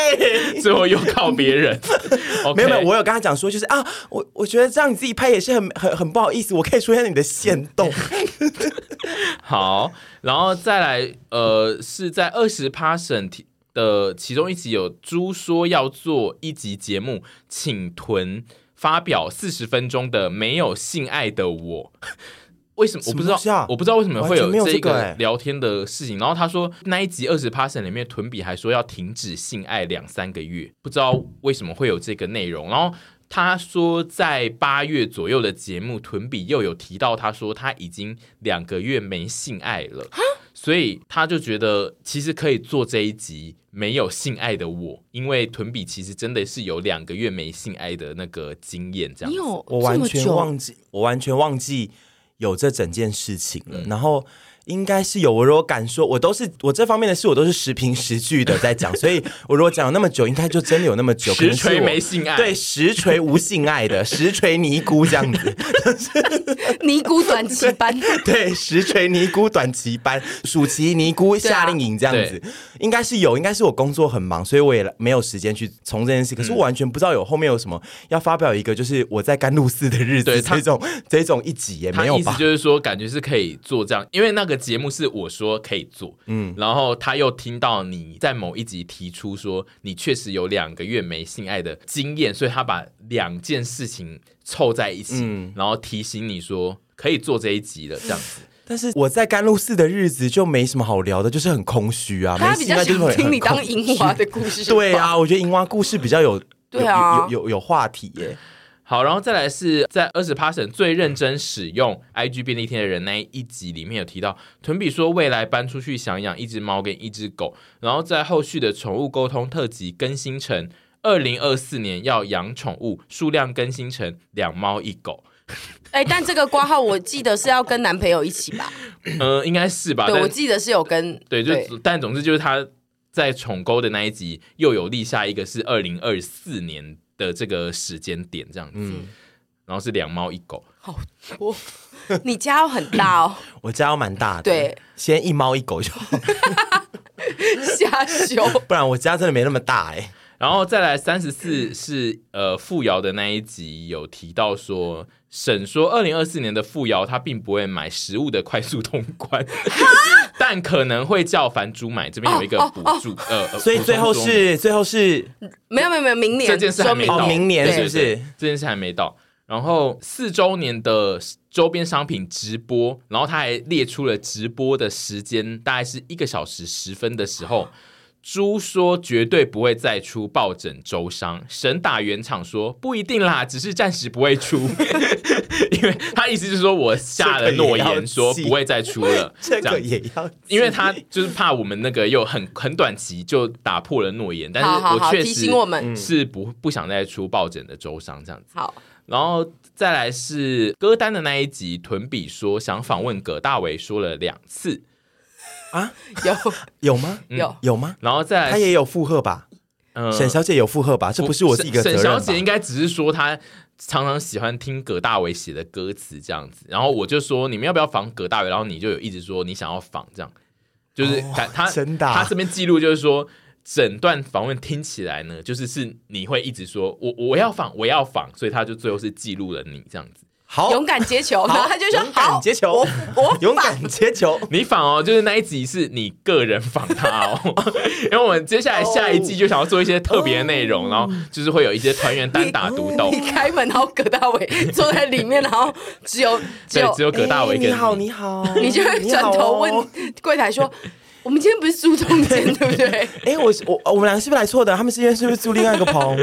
Speaker 2: 最后又靠别人，
Speaker 3: 没有没有，我有跟他讲说，就是啊，我我觉得这样你自己拍也是很很很不好意思，我可以出现你的限动。
Speaker 2: 好，然后再来，呃，是在二十 passion 的其中一集有猪说要做一集节目，请屯发表四十分钟的没有性爱的我。为什么我不知道？我不知道为什么会有这个聊天的事情。然后他说那一集二十 passion 里面，屯比还说要停止性爱两三个月，不知道为什么会有这个内容。然后。他说，在八月左右的节目，屯比又有提到，他说他已经两个月没性爱了，所以他就觉得其实可以做这一集没有性爱的我，因为屯比其实真的是有两个月没性爱的那个经验，这样子。
Speaker 3: 我完全忘记，我完全忘记有这整件事情了，然后。应该是有，我如果敢说，我都是我这方面的事，我都是实凭实据的在讲，所以我如果讲了那么久，应该就真的有那么久。
Speaker 2: 实锤没性爱，
Speaker 3: 对，实锤无性爱的实锤 尼姑这样子，
Speaker 1: 尼姑短期班，
Speaker 3: 对，实锤尼姑短期班，暑期尼姑夏令营这样子，应该是有，应该是我工作很忙，所以我也没有时间去从这件事。可是我完全不知道有后面有什么要发表一个，就是我在甘露寺的日子这种这种一集也没有吧？
Speaker 2: 意思就是说，感觉是可以做这样，因为那个。节目是我说可以做，嗯，然后他又听到你在某一集提出说你确实有两个月没性爱的经验，所以他把两件事情凑在一起，嗯，然后提醒你说可以做这一集了，这样子。
Speaker 3: 但是我在甘露寺的日子就没什么好聊的，就是很空虚啊。
Speaker 1: 他比较想听你当银花的故事。
Speaker 3: 对啊，我觉得银花故事比较有，对啊，有有有，有话题耶。
Speaker 2: 好，然后再来是在二十 passion 最认真使用 IG 便利贴的人那一集里面有提到，屯比说未来搬出去想养一只猫跟一只狗，然后在后续的宠物沟通特辑更新成二零二四年要养宠物，数量更新成两猫一狗。
Speaker 1: 哎、欸，但这个挂号我记得是要跟男朋友一起吧？
Speaker 2: 嗯、呃，应该是吧？
Speaker 1: 对，我记得是有跟
Speaker 2: 对，就对但总之就是他在宠沟的那一集又有立下一个是二零二四年。的这个时间点这样子，嗯、然后是两猫一狗，
Speaker 1: 好多。你家要很大哦，
Speaker 3: 我家要蛮大的。
Speaker 1: 对，
Speaker 3: 先一猫一狗就好。
Speaker 1: 瞎修，
Speaker 3: 不然我家真的没那么大哎。
Speaker 2: 然后再来三十四是呃富瑶的那一集有提到说，沈说二零二四年的富瑶他并不会买食物的快速通关。但可能会叫凡猪买，这边有一个补助，呃，
Speaker 3: 所以最后是最后是
Speaker 1: 没有没有没有，明年
Speaker 2: 这件事还没到，
Speaker 3: 明年是不是？
Speaker 2: 这件事还没到。然后四周年的周边商品直播，然后他还列出了直播的时间，大概是一个小时十分的时候。猪说绝对不会再出抱枕周商，神打圆场说不一定啦，只是暂时不会出，因为他意思就是说我下了诺言说不会再出了，
Speaker 3: 这个也要，
Speaker 2: 因为他就是怕我们那个又很很短期就打破了诺言，但是我确实是不不想再出抱枕的周商这样子。
Speaker 1: 好，
Speaker 2: 然后再来是歌单的那一集，屯比说想访问葛大为，说了两次。
Speaker 3: 啊，
Speaker 1: 有
Speaker 3: 有吗？
Speaker 1: 有
Speaker 3: 有吗？
Speaker 2: 然后再来，
Speaker 3: 他也有附和吧？嗯，沈小姐有附和吧？这不是我自己的责任。
Speaker 2: 沈小姐应该只是说她常常喜欢听葛大为写的歌词这样子。然后我就说你们要不要仿葛大为？然后你就有一直说你想要仿这样，就是他
Speaker 3: 真的，
Speaker 2: 他这边记录就是说整段访问听起来呢，就是是你会一直说我我要仿我要仿，所以他就最后是记录了你这样子。
Speaker 3: 好，
Speaker 1: 勇敢接球，然后他就说：“
Speaker 3: 勇敢接球，我我 勇敢接球。”
Speaker 2: 你仿哦，就是那一集是你个人仿他哦，因为我们接下来下一季就想要做一些特别的内容，然后就是会有一些团员单打独斗。
Speaker 1: 你开门，然后葛大伟坐在里面，然后只有只有
Speaker 2: 只有葛大伟。
Speaker 3: 你好，你好，
Speaker 1: 你就会转头问柜台说：“我们今天不是住中间对不对？”
Speaker 3: 哎，我我我们两个是不是来错的？他们之间是不是住另外一个棚？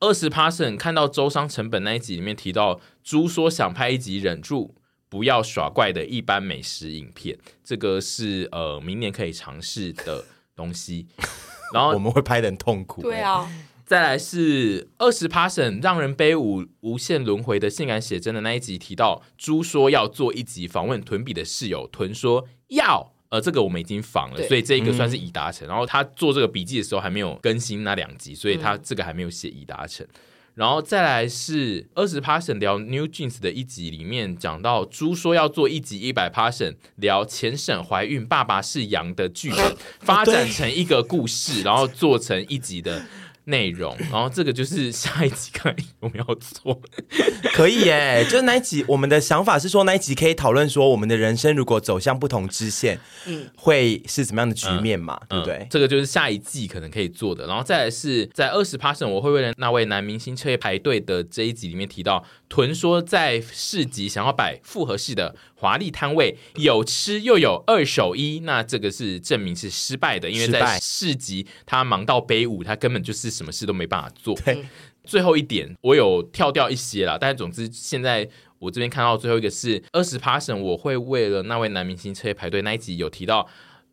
Speaker 2: 二十 passion 看到周商成本那一集里面提到，猪说想拍一集忍住不要耍怪的一般美食影片，这个是呃明年可以尝试的东西。然后
Speaker 3: 我们会拍的很痛苦。
Speaker 1: 对啊，
Speaker 2: 再来是二十 passion 让人悲舞无限轮回的性感写真的那一集提到，猪说要做一集访问屯比的室友，屯说要。呃，这个我们已经仿了，所以这一个算是已达成。嗯、然后他做这个笔记的时候还没有更新那两集，所以他这个还没有写已达成。嗯、然后再来是二十 passion 聊 New Jeans 的一集里面讲到，猪说要做一集一百 passion 聊前省怀孕，爸爸是羊的剧本，发展成一个故事，然后做成一集的。内容，然后这个就是下一集看我们要做，
Speaker 3: 可以耶。就是那一集，我们的想法是说，那一集可以讨论说，我们的人生如果走向不同支线，嗯，会是怎么样的局面嘛？嗯、对不对、嗯？
Speaker 2: 这个就是下一季可能可以做的。然后再来是在二十 passion，我会为了那位男明星彻夜排队的这一集里面提到，屯说在市集想要摆复合式的华丽摊位，有吃又有二手衣，那这个是证明是失败的，因为在市集他忙到背舞，他根本就是。什么事都没办法做。对，最后一点我有跳掉一些啦，但是总之现在我这边看到最后一个是二十 passion，我会为了那位男明星彻夜排队那一集有提到，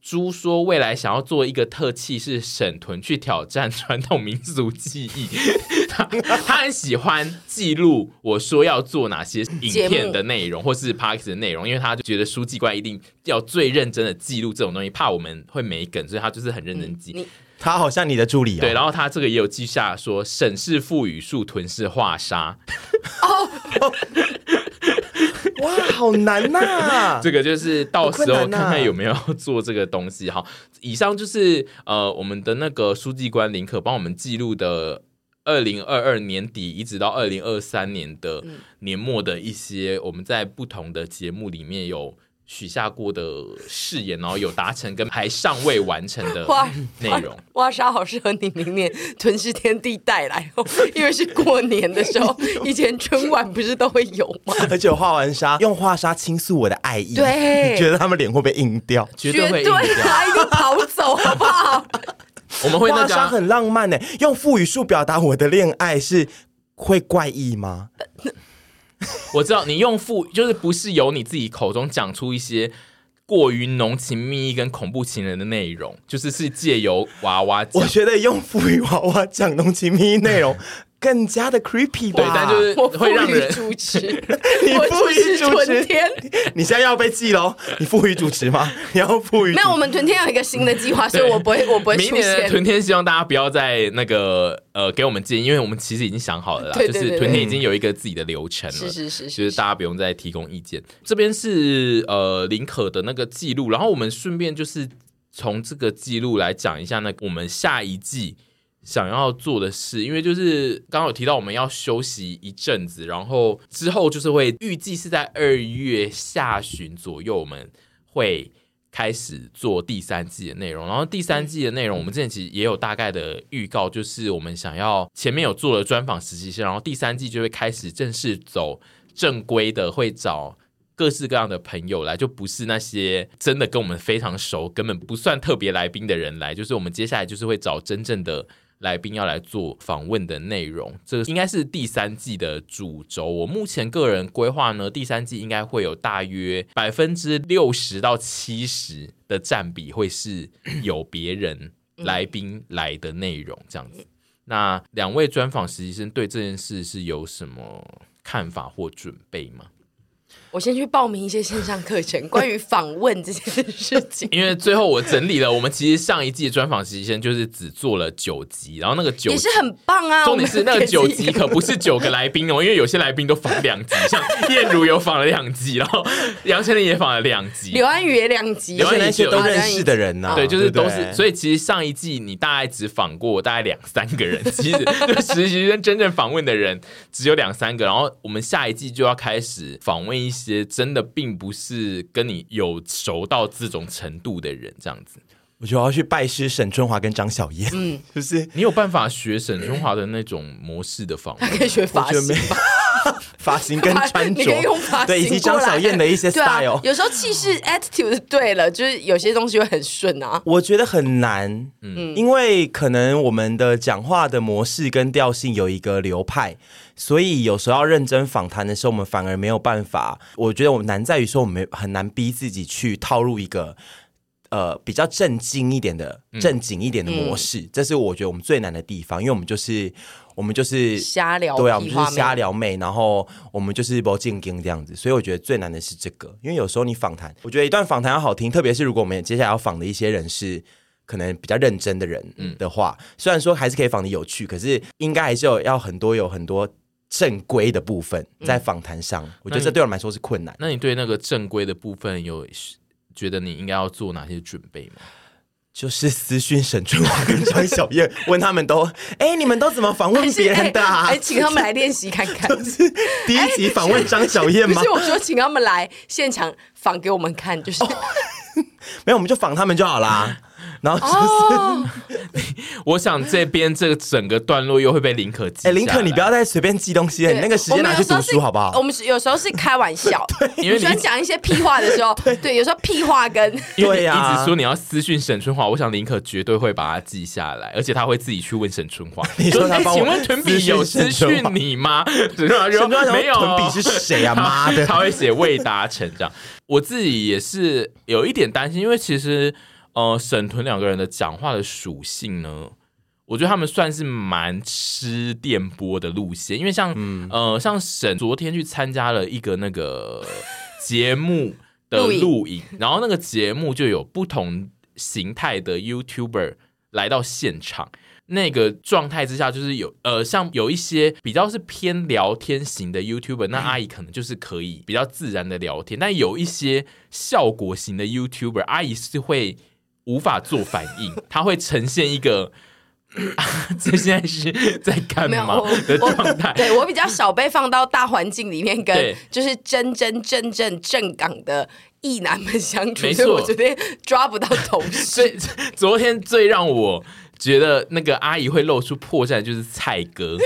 Speaker 2: 猪说未来想要做一个特技是沈屯去挑战传统民族技艺，他 他很喜欢记录我说要做哪些影片的内容或是 Parks 的内容，因为他就觉得书记官一定要最认真的记录这种东西，怕我们会没梗，所以他就是很认真记。嗯
Speaker 3: 他好像你的助理啊、哦。
Speaker 2: 对，然后他这个也有记下说，沈氏腹语术，屯是画沙。
Speaker 3: 哦，哇，好难呐、啊！
Speaker 2: 这个就是到时候看看有没有做这个东西。好，啊、以上就是呃我们的那个书记官林可帮我们记录的二零二二年底一直到二零二三年的年末的一些我们在不同的节目里面有。许下过的誓言，然后有达成跟还尚未完成的内容。
Speaker 1: 哇，沙好适合你明年屯尸天地带来哦，因为是过年的时候，以前春晚不是都会有吗？
Speaker 3: 而且我画完沙，用画沙倾诉我的爱意，
Speaker 1: 对，
Speaker 3: 觉得他们脸会被硬掉，
Speaker 2: 绝对会硬掉，
Speaker 1: 他一定跑走，好不好？
Speaker 2: 我们会画
Speaker 3: 沙很浪漫呢，用腹语术表达我的恋爱是会怪异吗？
Speaker 2: 我知道你用负就是不是由你自己口中讲出一些过于浓情蜜意跟恐怖情人的内容，就是是借由娃娃。
Speaker 3: 我觉得用腹语娃娃讲浓情蜜意内容。更加的 creepy 吧？
Speaker 2: 对，但就是会让人
Speaker 1: 主持。
Speaker 3: 你赋予主持，你现在要被记喽？你赋予主持吗？你要赋予？
Speaker 1: 没有，我们屯天有一个新的计划，所以我不会，我不会出现。
Speaker 2: 明年屯天希望大家不要再那个呃给我们建议，因为我们其实已经想好了啦，对对对对，就是屯天已经有一个自己的流程了，是是是，是，就是大家不用再提供意见。这边是呃林可的那个记录，然后我们顺便就是从这个记录来讲一下，那我们下一季。想要做的事，因为就是刚刚有提到我们要休息一阵子，然后之后就是会预计是在二月下旬左右，我们会开始做第三季的内容。然后第三季的内容，我们之前其实也有大概的预告，就是我们想要前面有做了专访实习生，然后第三季就会开始正式走正规的，会找各式各样的朋友来，就不是那些真的跟我们非常熟，根本不算特别来宾的人来，就是我们接下来就是会找真正的。来宾要来做访问的内容，这应该是第三季的主轴。我目前个人规划呢，第三季应该会有大约百分之六十到七十的占比会是有别人来宾来的内容，这样子。那两位专访实习生对这件事是有什么看法或准备吗？
Speaker 1: 我先去报名一些线上课程，关于访问这件事情。
Speaker 2: 因为最后我整理了，我们其实上一季的专访实习生就是只做了九集，然后那个九集
Speaker 1: 也是很棒啊。
Speaker 2: 重点是那个九集可不是九个来宾哦，因为有些来宾都访两集，像燕如有访了两集，然后杨丞琳也访了两集，
Speaker 1: 刘安宇也两集，
Speaker 3: 刘安宇那些都认识的人呐、啊，
Speaker 2: 对，就是都是。所以其实上一季你大概只访过大概两三个人，其实 就实习生真正访问的人只有两三个，然后我们下一季就要开始访问一些真的并。不是跟你有熟到这种程度的人，这样子，
Speaker 3: 我就要去拜师沈春华跟张小燕。嗯，就是
Speaker 2: 你有办法学沈春华的那种模式的方法，
Speaker 1: 可以学发型，
Speaker 3: 发型跟穿着，对，以及张小燕的一些 style。
Speaker 1: 啊、有时候气势 attitude 对了，就是有些东西会很顺啊。
Speaker 3: 我觉得很难，嗯，因为可能我们的讲话的模式跟调性有一个流派。所以有时候要认真访谈的时候，我们反而没有办法。我觉得我们难在于说，我们很难逼自己去套入一个呃比较正经一点的、正经一点的模式。嗯、这是我觉得我们最难的地方，因为我们就是我们就是
Speaker 1: 瞎聊，
Speaker 3: 对啊，我们就是瞎聊妹，然后我们就是不正经这样子。所以我觉得最难的是这个，因为有时候你访谈，我觉得一段访谈要好听，特别是如果我们接下来要访的一些人是可能比较认真的人的话，嗯、虽然说还是可以访的有趣，可是应该还是有要很多有很多。正规的部分在访谈上，嗯，我觉得这对我们来说是困难。
Speaker 2: 那你对那个正规的部分有觉得你应该要做哪些准备吗？
Speaker 3: 就是私讯沈春华跟张小燕，问他们都，哎、欸，你们都怎么访问别人的啊？
Speaker 1: 哎，请他们来练习看看。
Speaker 3: 就是第一集访问张小燕吗？
Speaker 1: 不是，我说请他们来现场访给我们看，就是、哦、
Speaker 3: 没有，我们就访他们就好啦。然后就是、哦，
Speaker 2: 我想这边这个整个段落又会被林可记。哎，
Speaker 3: 林可，你不要再随便记东西了，你那个时间拿去读书好不好？
Speaker 1: 我们有时候是开玩笑，因为你讲一些屁话的时候，对，对有时候屁话跟
Speaker 2: 因为一直说你要私讯沈春华，我想林可绝对会把它记下来，而且他会自己去问沈春华。你说他帮我，请问屯比有私讯你吗？沈春华说没有。
Speaker 3: 屯比是谁啊？妈的，
Speaker 2: 他会写未达成这样。我自己也是有一点担心，因为其实。呃，沈屯两个人的讲话的属性呢，我觉得他们算是蛮吃电波的路线，因为像、嗯、呃，像沈昨天去参加了一个那个 节目的录影，然后那个节目就有不同形态的 YouTuber 来到现场，那个状态之下就是有呃，像有一些比较是偏聊天型的 YouTuber，那阿姨可能就是可以比较自然的聊天，但有一些效果型的 YouTuber，阿姨是会。无法做反应，他会呈现一个 这现在是在干嘛的状态。
Speaker 1: 对，我比较少被放到大环境里面，跟就是真真正正正港的异男们相处，所以我觉得抓不到头绪。
Speaker 2: 所以昨天最让我觉得那个阿姨会露出破绽，就是蔡哥。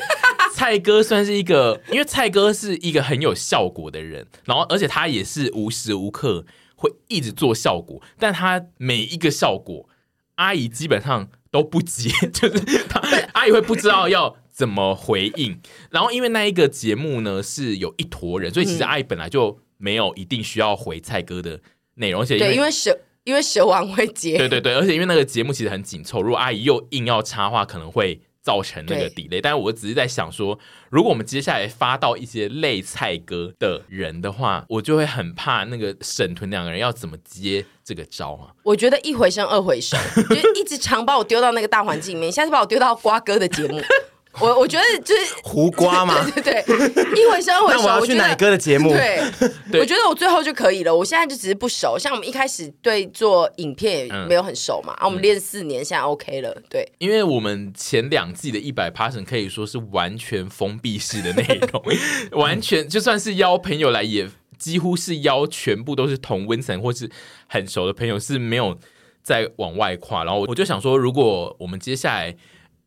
Speaker 2: 蔡哥算是一个，因为蔡哥是一个很有效果的人，然后而且他也是无时无刻。会一直做效果，但他每一个效果，阿姨基本上都不接，就是他阿姨会不知道要怎么回应。然后因为那一个节目呢是有一坨人，所以其实阿姨本来就没有一定需要回蔡哥的内容，而且因
Speaker 1: 为蛇因为蛇王会接，
Speaker 2: 对对对，而且因为那个节目其实很紧凑，如果阿姨又硬要插话，可能会。造成那个 delay，但是我只是在想说，如果我们接下来发到一些类菜歌的人的话，我就会很怕那个沈屯两个人要怎么接这个招啊？
Speaker 1: 我觉得一回生二回熟，就一直常把我丢到那个大环境里面，下次把我丢到瓜哥的节目。我我觉得就是
Speaker 3: 胡瓜嘛，
Speaker 1: 对 对对，一回生二回熟。
Speaker 3: 那我要去奶哥的节目？
Speaker 1: 对，对我觉得我最后就可以了。我现在就只是不熟，像我们一开始对做影片也没有很熟嘛，嗯、啊，我们练四年，现在 OK 了。对，
Speaker 2: 因为我们前两季的一百 passion 可以说是完全封闭式的内容，完全就算是邀朋友来，也几乎是邀全部都是同温层或是很熟的朋友，是没有再往外跨。然后我就想说，如果我们接下来。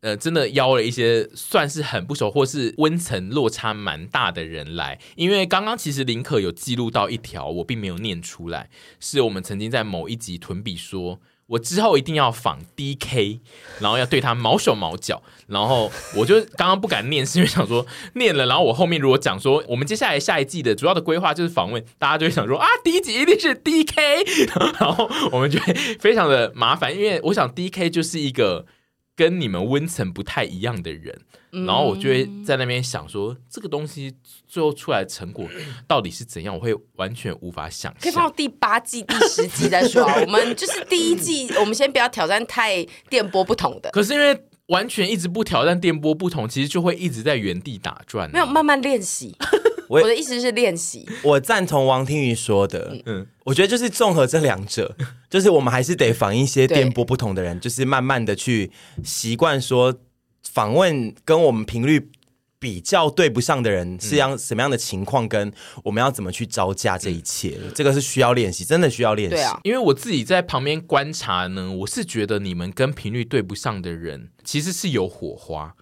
Speaker 2: 呃，真的邀了一些算是很不熟，或是温层落差蛮大的人来，因为刚刚其实林可有记录到一条，我并没有念出来，是我们曾经在某一集屯比说，我之后一定要访 DK，然后要对他毛手毛脚，然后我就刚刚不敢念，是因为想说念了，然后我后面如果讲说我们接下来下一季的主要的规划就是访问，大家就会想说啊，第一集一定是 DK，然后我们就会非常的麻烦，因为我想 DK 就是一个。跟你们温层不太一样的人，然后我就会在那边想说，这个东西最后出来的成果到底是怎样，我会完全无法想象。
Speaker 1: 可以放到第八季、第十季再说。我们就是第一季，我们先不要挑战太电波不同的。
Speaker 2: 可是因为完全一直不挑战电波不同，其实就会一直在原地打转。
Speaker 1: 没有慢慢练习。我的意思是练习。
Speaker 3: 我赞同王听瑜说的，嗯，我觉得就是综合这两者，就是我们还是得访一些电波不同的人，就是慢慢的去习惯说访问跟我们频率比较对不上的人是样什么样的情况，跟我们要怎么去招架这一切，嗯、这个是需要练习，真的需要练
Speaker 1: 习。啊，
Speaker 2: 因为我自己在旁边观察呢，我是觉得你们跟频率对不上的人其实是有火花，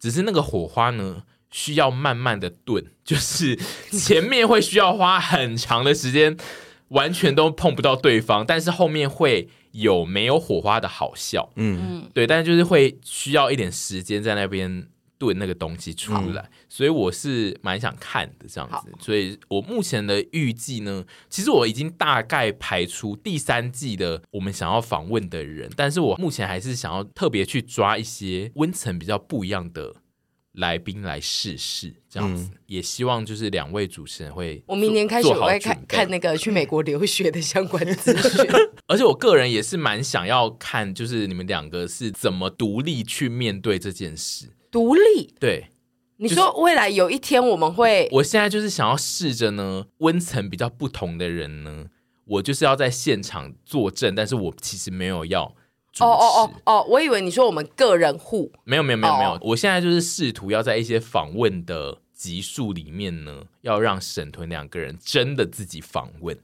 Speaker 2: 只是那个火花呢。需要慢慢的炖，就是前面会需要花很长的时间，完全都碰不到对方，但是后面会有没有火花的好笑，嗯，对，但是就是会需要一点时间在那边炖那个东西出来，嗯、所以我是蛮想看的这样子，所以我目前的预计呢，其实我已经大概排出第三季的我们想要访问的人，但是我目前还是想要特别去抓一些温层比较不一样的。来宾来试试这样子，嗯、也希望就是两位主持人会。
Speaker 1: 我明年开始我会看看那个去美国留学的相关的资讯，
Speaker 2: 而且我个人也是蛮想要看，就是你们两个是怎么独立去面对这件事。
Speaker 1: 独立？
Speaker 2: 对，
Speaker 1: 你说未来有一天我们会？
Speaker 2: 我现在就是想要试着呢，温层比较不同的人呢，我就是要在现场作证，但是我其实没有要。
Speaker 1: 哦哦哦哦！我以为你说我们个人户，
Speaker 2: 没有没有没有没有，我现在就是试图要在一些访问的集数里面呢，要让沈屯两个人真的自己访问。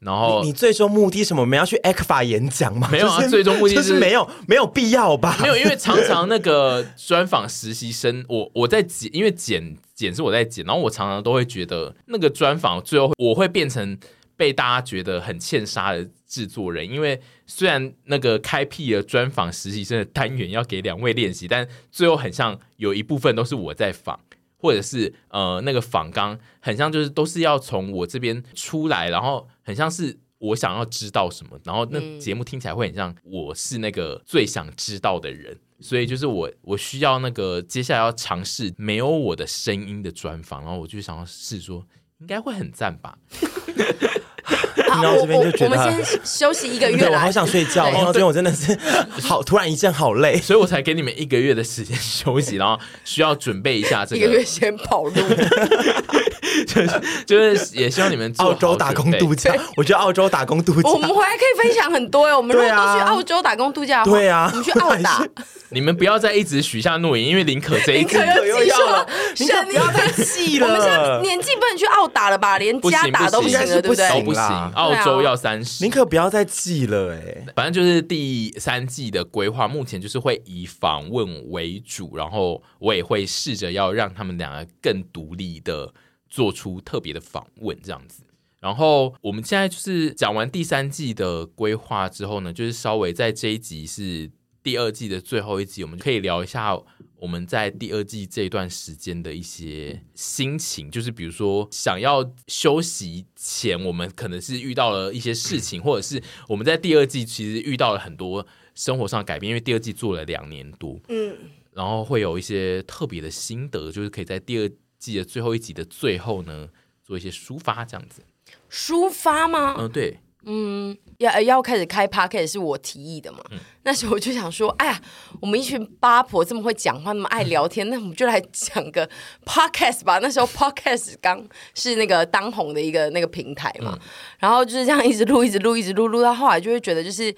Speaker 2: 然后
Speaker 3: 你，你最终目的什么？我们要去 ECFA 演讲吗？
Speaker 2: 没有啊，最终目的是，
Speaker 3: 是没有没有必要吧？
Speaker 2: 没有，因为常常那个专访实习生，我我在剪，因为剪剪是我在剪，然后我常常都会觉得那个专访最后我会变成。被大家觉得很欠杀的制作人，因为虽然那个开辟了专访实习生的单元要给两位练习，但最后很像有一部分都是我在访，或者是呃那个访纲很像就是都是要从我这边出来，然后很像是我想要知道什么，然后那节目听起来会很像我是那个最想知道的人，所以就是我我需要那个接下来要尝试没有我的声音的专访，然后我就想要试说应该会很赞吧。
Speaker 3: 听到这边就觉得，
Speaker 1: 我们先休息一个月。
Speaker 3: 我好想睡觉。听到这边我真的是好，突然一阵好累，
Speaker 2: 所以我才给你们一个月的时间休息，然后需要准备一下这个。
Speaker 1: 一个月先跑路，
Speaker 2: 就是就是也希望你们
Speaker 3: 澳洲打工度假。我觉得澳洲打工度假，
Speaker 1: 我们回来可以分享很多哎。我们如果都去澳洲打工度假，
Speaker 3: 对啊，
Speaker 1: 我们去澳 打。
Speaker 2: 你们不要再一直许下诺言，因为林可这一次
Speaker 1: 又要了，
Speaker 3: 你不要再记了。
Speaker 1: 我们现在年纪不能去澳打了吧？连家打都不行了，对不对？
Speaker 2: 都不行，澳洲要三十。
Speaker 3: 林可不要再记了，哎，
Speaker 2: 反正就是第三季的规划，目前就是会以访问为主，然后我也会试着要让他们两个更独立的做出特别的访问，这样子。然后我们现在就是讲完第三季的规划之后呢，就是稍微在这一集是。第二季的最后一集，我们可以聊一下我们在第二季这段时间的一些心情，就是比如说想要休息前，我们可能是遇到了一些事情，或者是我们在第二季其实遇到了很多生活上的改变，因为第二季做了两年多，嗯，然后会有一些特别的心得，就是可以在第二季的最后一集的最后呢，做一些抒发，这样子。
Speaker 1: 抒发吗？
Speaker 2: 嗯，对。
Speaker 1: 嗯，要要开始开 podcast 是我提议的嘛？嗯、那时候我就想说，哎呀，我们一群八婆这么会讲话，那么爱聊天，嗯、那我们就来讲个 podcast 吧。那时候 podcast 刚是那个当红的一个那个平台嘛，嗯、然后就是这样一直录，一直录，一直录，录到后来就会觉得就是。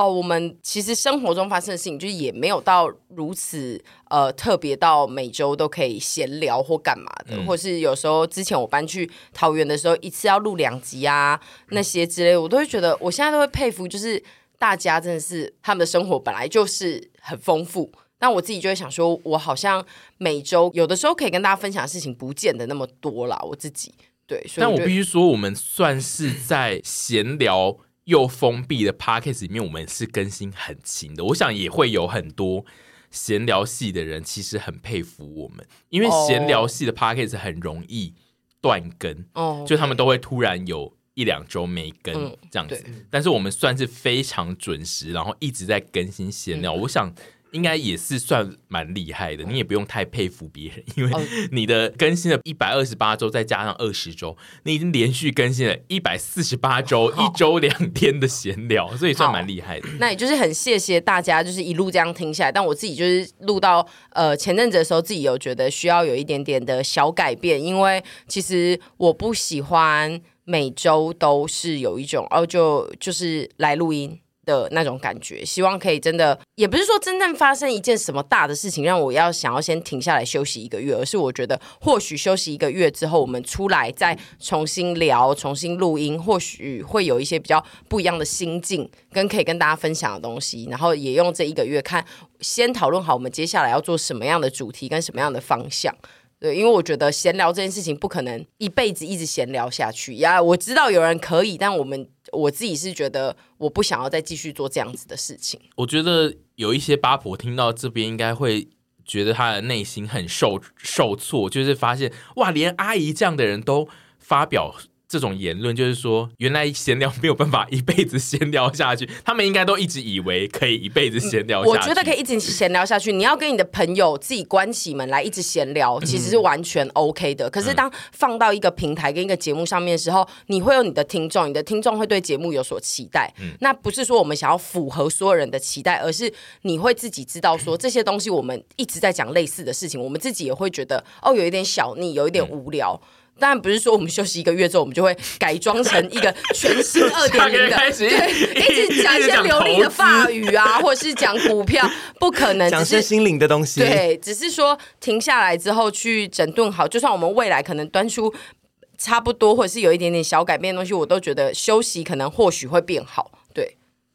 Speaker 1: 哦，我们其实生活中发生的事情，就是也没有到如此呃特别到每周都可以闲聊或干嘛的，嗯、或是有时候之前我搬去桃园的时候，一次要录两集啊那些之类，我都会觉得，我现在都会佩服，就是大家真的是他们的生活本来就是很丰富，但我自己就会想说，我好像每周有的时候可以跟大家分享的事情不见得那么多啦，我自己对，所以我，
Speaker 2: 但我必须说，我们算是在闲聊。又封闭的 podcast 里面，我们是更新很勤的。我想也会有很多闲聊系的人，其实很佩服我们，因为闲聊系的 podcast 很容易断更，哦，就他们都会突然有一两周没更这样子。但是我们算是非常准时，然后一直在更新闲聊。我想。应该也是算蛮厉害的，你也不用太佩服别人，因为你的更新了一百二十八周，再加上二十周，你已经连续更新了一百四十八周，一周两天的闲聊，所以算蛮厉害的。
Speaker 1: 那也就是很谢谢大家，就是一路这样听下来。但我自己就是录到呃前阵子的时候，自己有觉得需要有一点点的小改变，因为其实我不喜欢每周都是有一种哦，就就是来录音。的那种感觉，希望可以真的，也不是说真正发生一件什么大的事情，让我要想要先停下来休息一个月，而是我觉得或许休息一个月之后，我们出来再重新聊、重新录音，或许会有一些比较不一样的心境，跟可以跟大家分享的东西。然后也用这一个月看，先讨论好我们接下来要做什么样的主题跟什么样的方向。对，因为我觉得闲聊这件事情不可能一辈子一直闲聊下去呀。我知道有人可以，但我们我自己是觉得我不想要再继续做这样子的事情。
Speaker 2: 我觉得有一些八婆听到这边，应该会觉得她的内心很受受挫，就是发现哇，连阿姨这样的人都发表。这种言论就是说，原来闲聊没有办法一辈子闲聊下去。他们应该都一直以为可以一辈子闲聊下去。
Speaker 1: 我觉得可以一直闲聊下去。你要跟你的朋友自己关起门来一直闲聊，其实是完全 OK 的。嗯、可是当放到一个平台跟一个节目上面的时候，你会有你的听众，你的听众会对节目有所期待。嗯、那不是说我们想要符合所有人的期待，而是你会自己知道说这些东西我们一直在讲类似的事情，我们自己也会觉得哦，有一点小腻，有一点无聊。嗯当然不是说我们休息一个月之后，我们就会改装成一个全新二点零的，对，一直讲一些流利的法语啊，或者是讲股票，不可能，
Speaker 3: 讲些心灵的东西。
Speaker 1: 对，只是说停下来之后去整顿好，就算我们未来可能端出差不多，或者是有一点点小改变的东西，我都觉得休息可能或许会变好。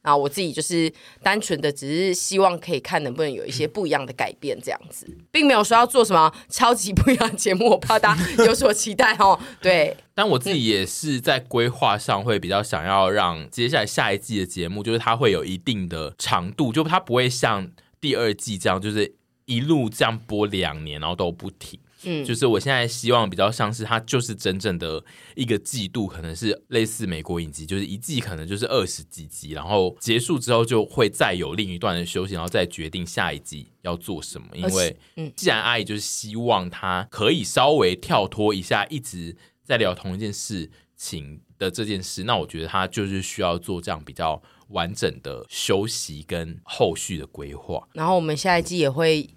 Speaker 1: 啊，我自己就是单纯的，只是希望可以看能不能有一些不一样的改变，这样子，并没有说要做什么超级不一样的节目，我怕大家有所期待哦。对，
Speaker 2: 但我自己也是在规划上会比较想要让接下来下一季的节目，就是它会有一定的长度，就它不会像第二季这样，就是一路这样播两年，然后都不停。嗯，就是我现在希望比较像是它，就是真正的一个季度，可能是类似美国影集，就是一季可能就是二十几集，然后结束之后就会再有另一段的休息，然后再决定下一季要做什么。因为，既然阿姨就是希望他可以稍微跳脱一下，一直在聊同一件事情的这件事，那我觉得他就是需要做这样比较完整的休息跟后续的规划。
Speaker 1: 然后我们下一季也会。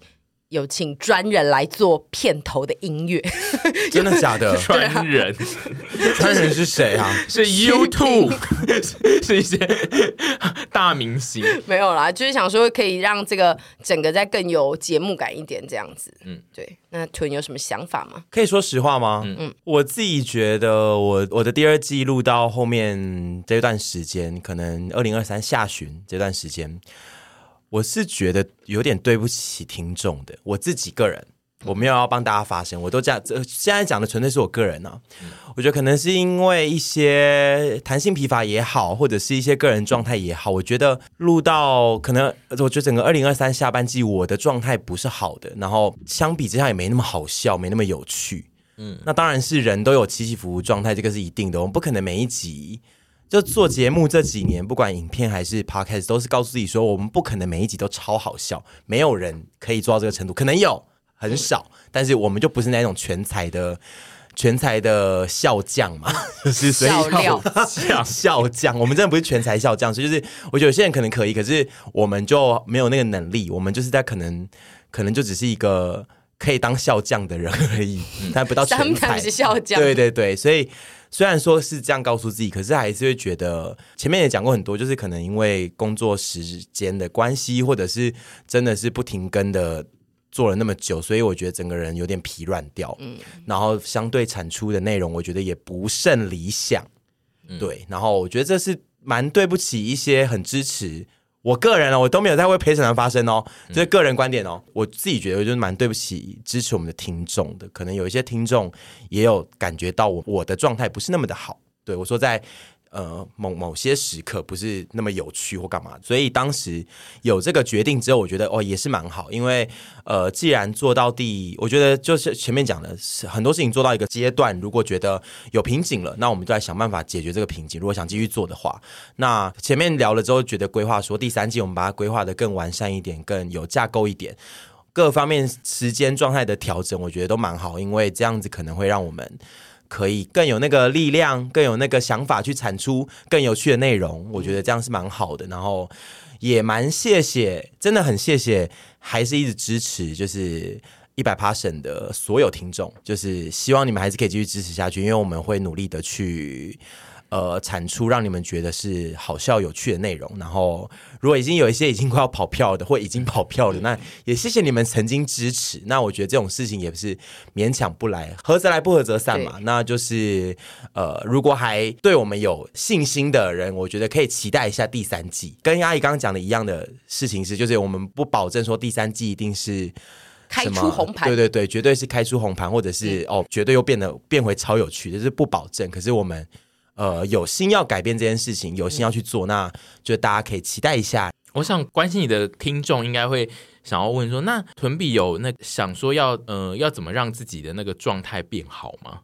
Speaker 1: 有请专人来做片头的音乐，
Speaker 3: 真的假的？
Speaker 2: 专人，
Speaker 3: 专人是谁啊？
Speaker 2: 是 YouTube，是一些大明星。
Speaker 1: 没有啦，就是想说可以让这个整个再更有节目感一点，这样子。嗯，对。那屯有什么想法吗？
Speaker 3: 可以说实话吗？嗯嗯，我自己觉得我，我我的第二季录到后面这段时间，可能二零二三下旬这段时间。我是觉得有点对不起听众的，我自己个人我没有要帮大家发声，我都这样。这现在讲的纯粹是我个人啊。我觉得可能是因为一些弹性疲乏也好，或者是一些个人状态也好，我觉得录到可能，我觉得整个二零二三下半季我的状态不是好的，然后相比之下也没那么好笑，没那么有趣。嗯，那当然是人都有起起伏伏状态，这个是一定的。我们不可能每一集就做节目这几年，不管影片还是 podcast，都是告诉自己说，我们不可能每一集都超好笑，没有人可以做到这个程度，可能有很少，但是我们就不是那种全才的。全才的笑匠嘛，就是所以笑料 笑匠，我们真的不是全才笑匠，所以就是我觉得有些人可能可以，可是我们就没有那个能力，我们就是在可能可能就只是一个可以当笑匠的人而已，但不到全才
Speaker 1: 是笑匠。
Speaker 3: 对对对，所以虽然说是这样告诉自己，可是还是会觉得前面也讲过很多，就是可能因为工作时间的关系，或者是真的是不停更的。做了那么久，所以我觉得整个人有点疲软掉。嗯，然后相对产出的内容，我觉得也不甚理想。嗯、对，然后我觉得这是蛮对不起一些很支持我个人哦，我都没有在为陪审团发声哦，这是个人观点哦。嗯、我自己觉得，就是蛮对不起支持我们的听众的。可能有一些听众也有感觉到我我的状态不是那么的好。对，我说在。呃，某某些时刻不是那么有趣或干嘛，所以当时有这个决定之后，我觉得哦也是蛮好，因为呃，既然做到第，我觉得就是前面讲的是很多事情做到一个阶段，如果觉得有瓶颈了，那我们就来想办法解决这个瓶颈。如果想继续做的话，那前面聊了之后，觉得规划说第三季我们把它规划得更完善一点，更有架构一点，各方面时间状态的调整，我觉得都蛮好，因为这样子可能会让我们。可以更有那个力量，更有那个想法去产出更有趣的内容，我觉得这样是蛮好的。然后也蛮谢谢，真的很谢谢，还是一直支持，就是一百 Passion 的所有听众，就是希望你们还是可以继续支持下去，因为我们会努力的去。呃，产出让你们觉得是好笑有趣的内容。然后，如果已经有一些已经快要跑票的，或已经跑票的，那也谢谢你们曾经支持。那我觉得这种事情也不是勉强不来，合则来，不合则散嘛。那就是呃，如果还对我们有信心的人，我觉得可以期待一下第三季。跟阿姨刚刚讲的一样的事情是，就是我们不保证说第三季一定是
Speaker 1: 开出红盘，
Speaker 3: 对对对，绝对是开出红盘，或者是、嗯、哦，绝对又变得变回超有趣，就是不保证。可是我们。呃，有心要改变这件事情，有心要去做，那就大家可以期待一下。
Speaker 2: 我想关心你的听众应该会想要问说，那屯比有那想说要呃要怎么让自己的那个状态变好吗？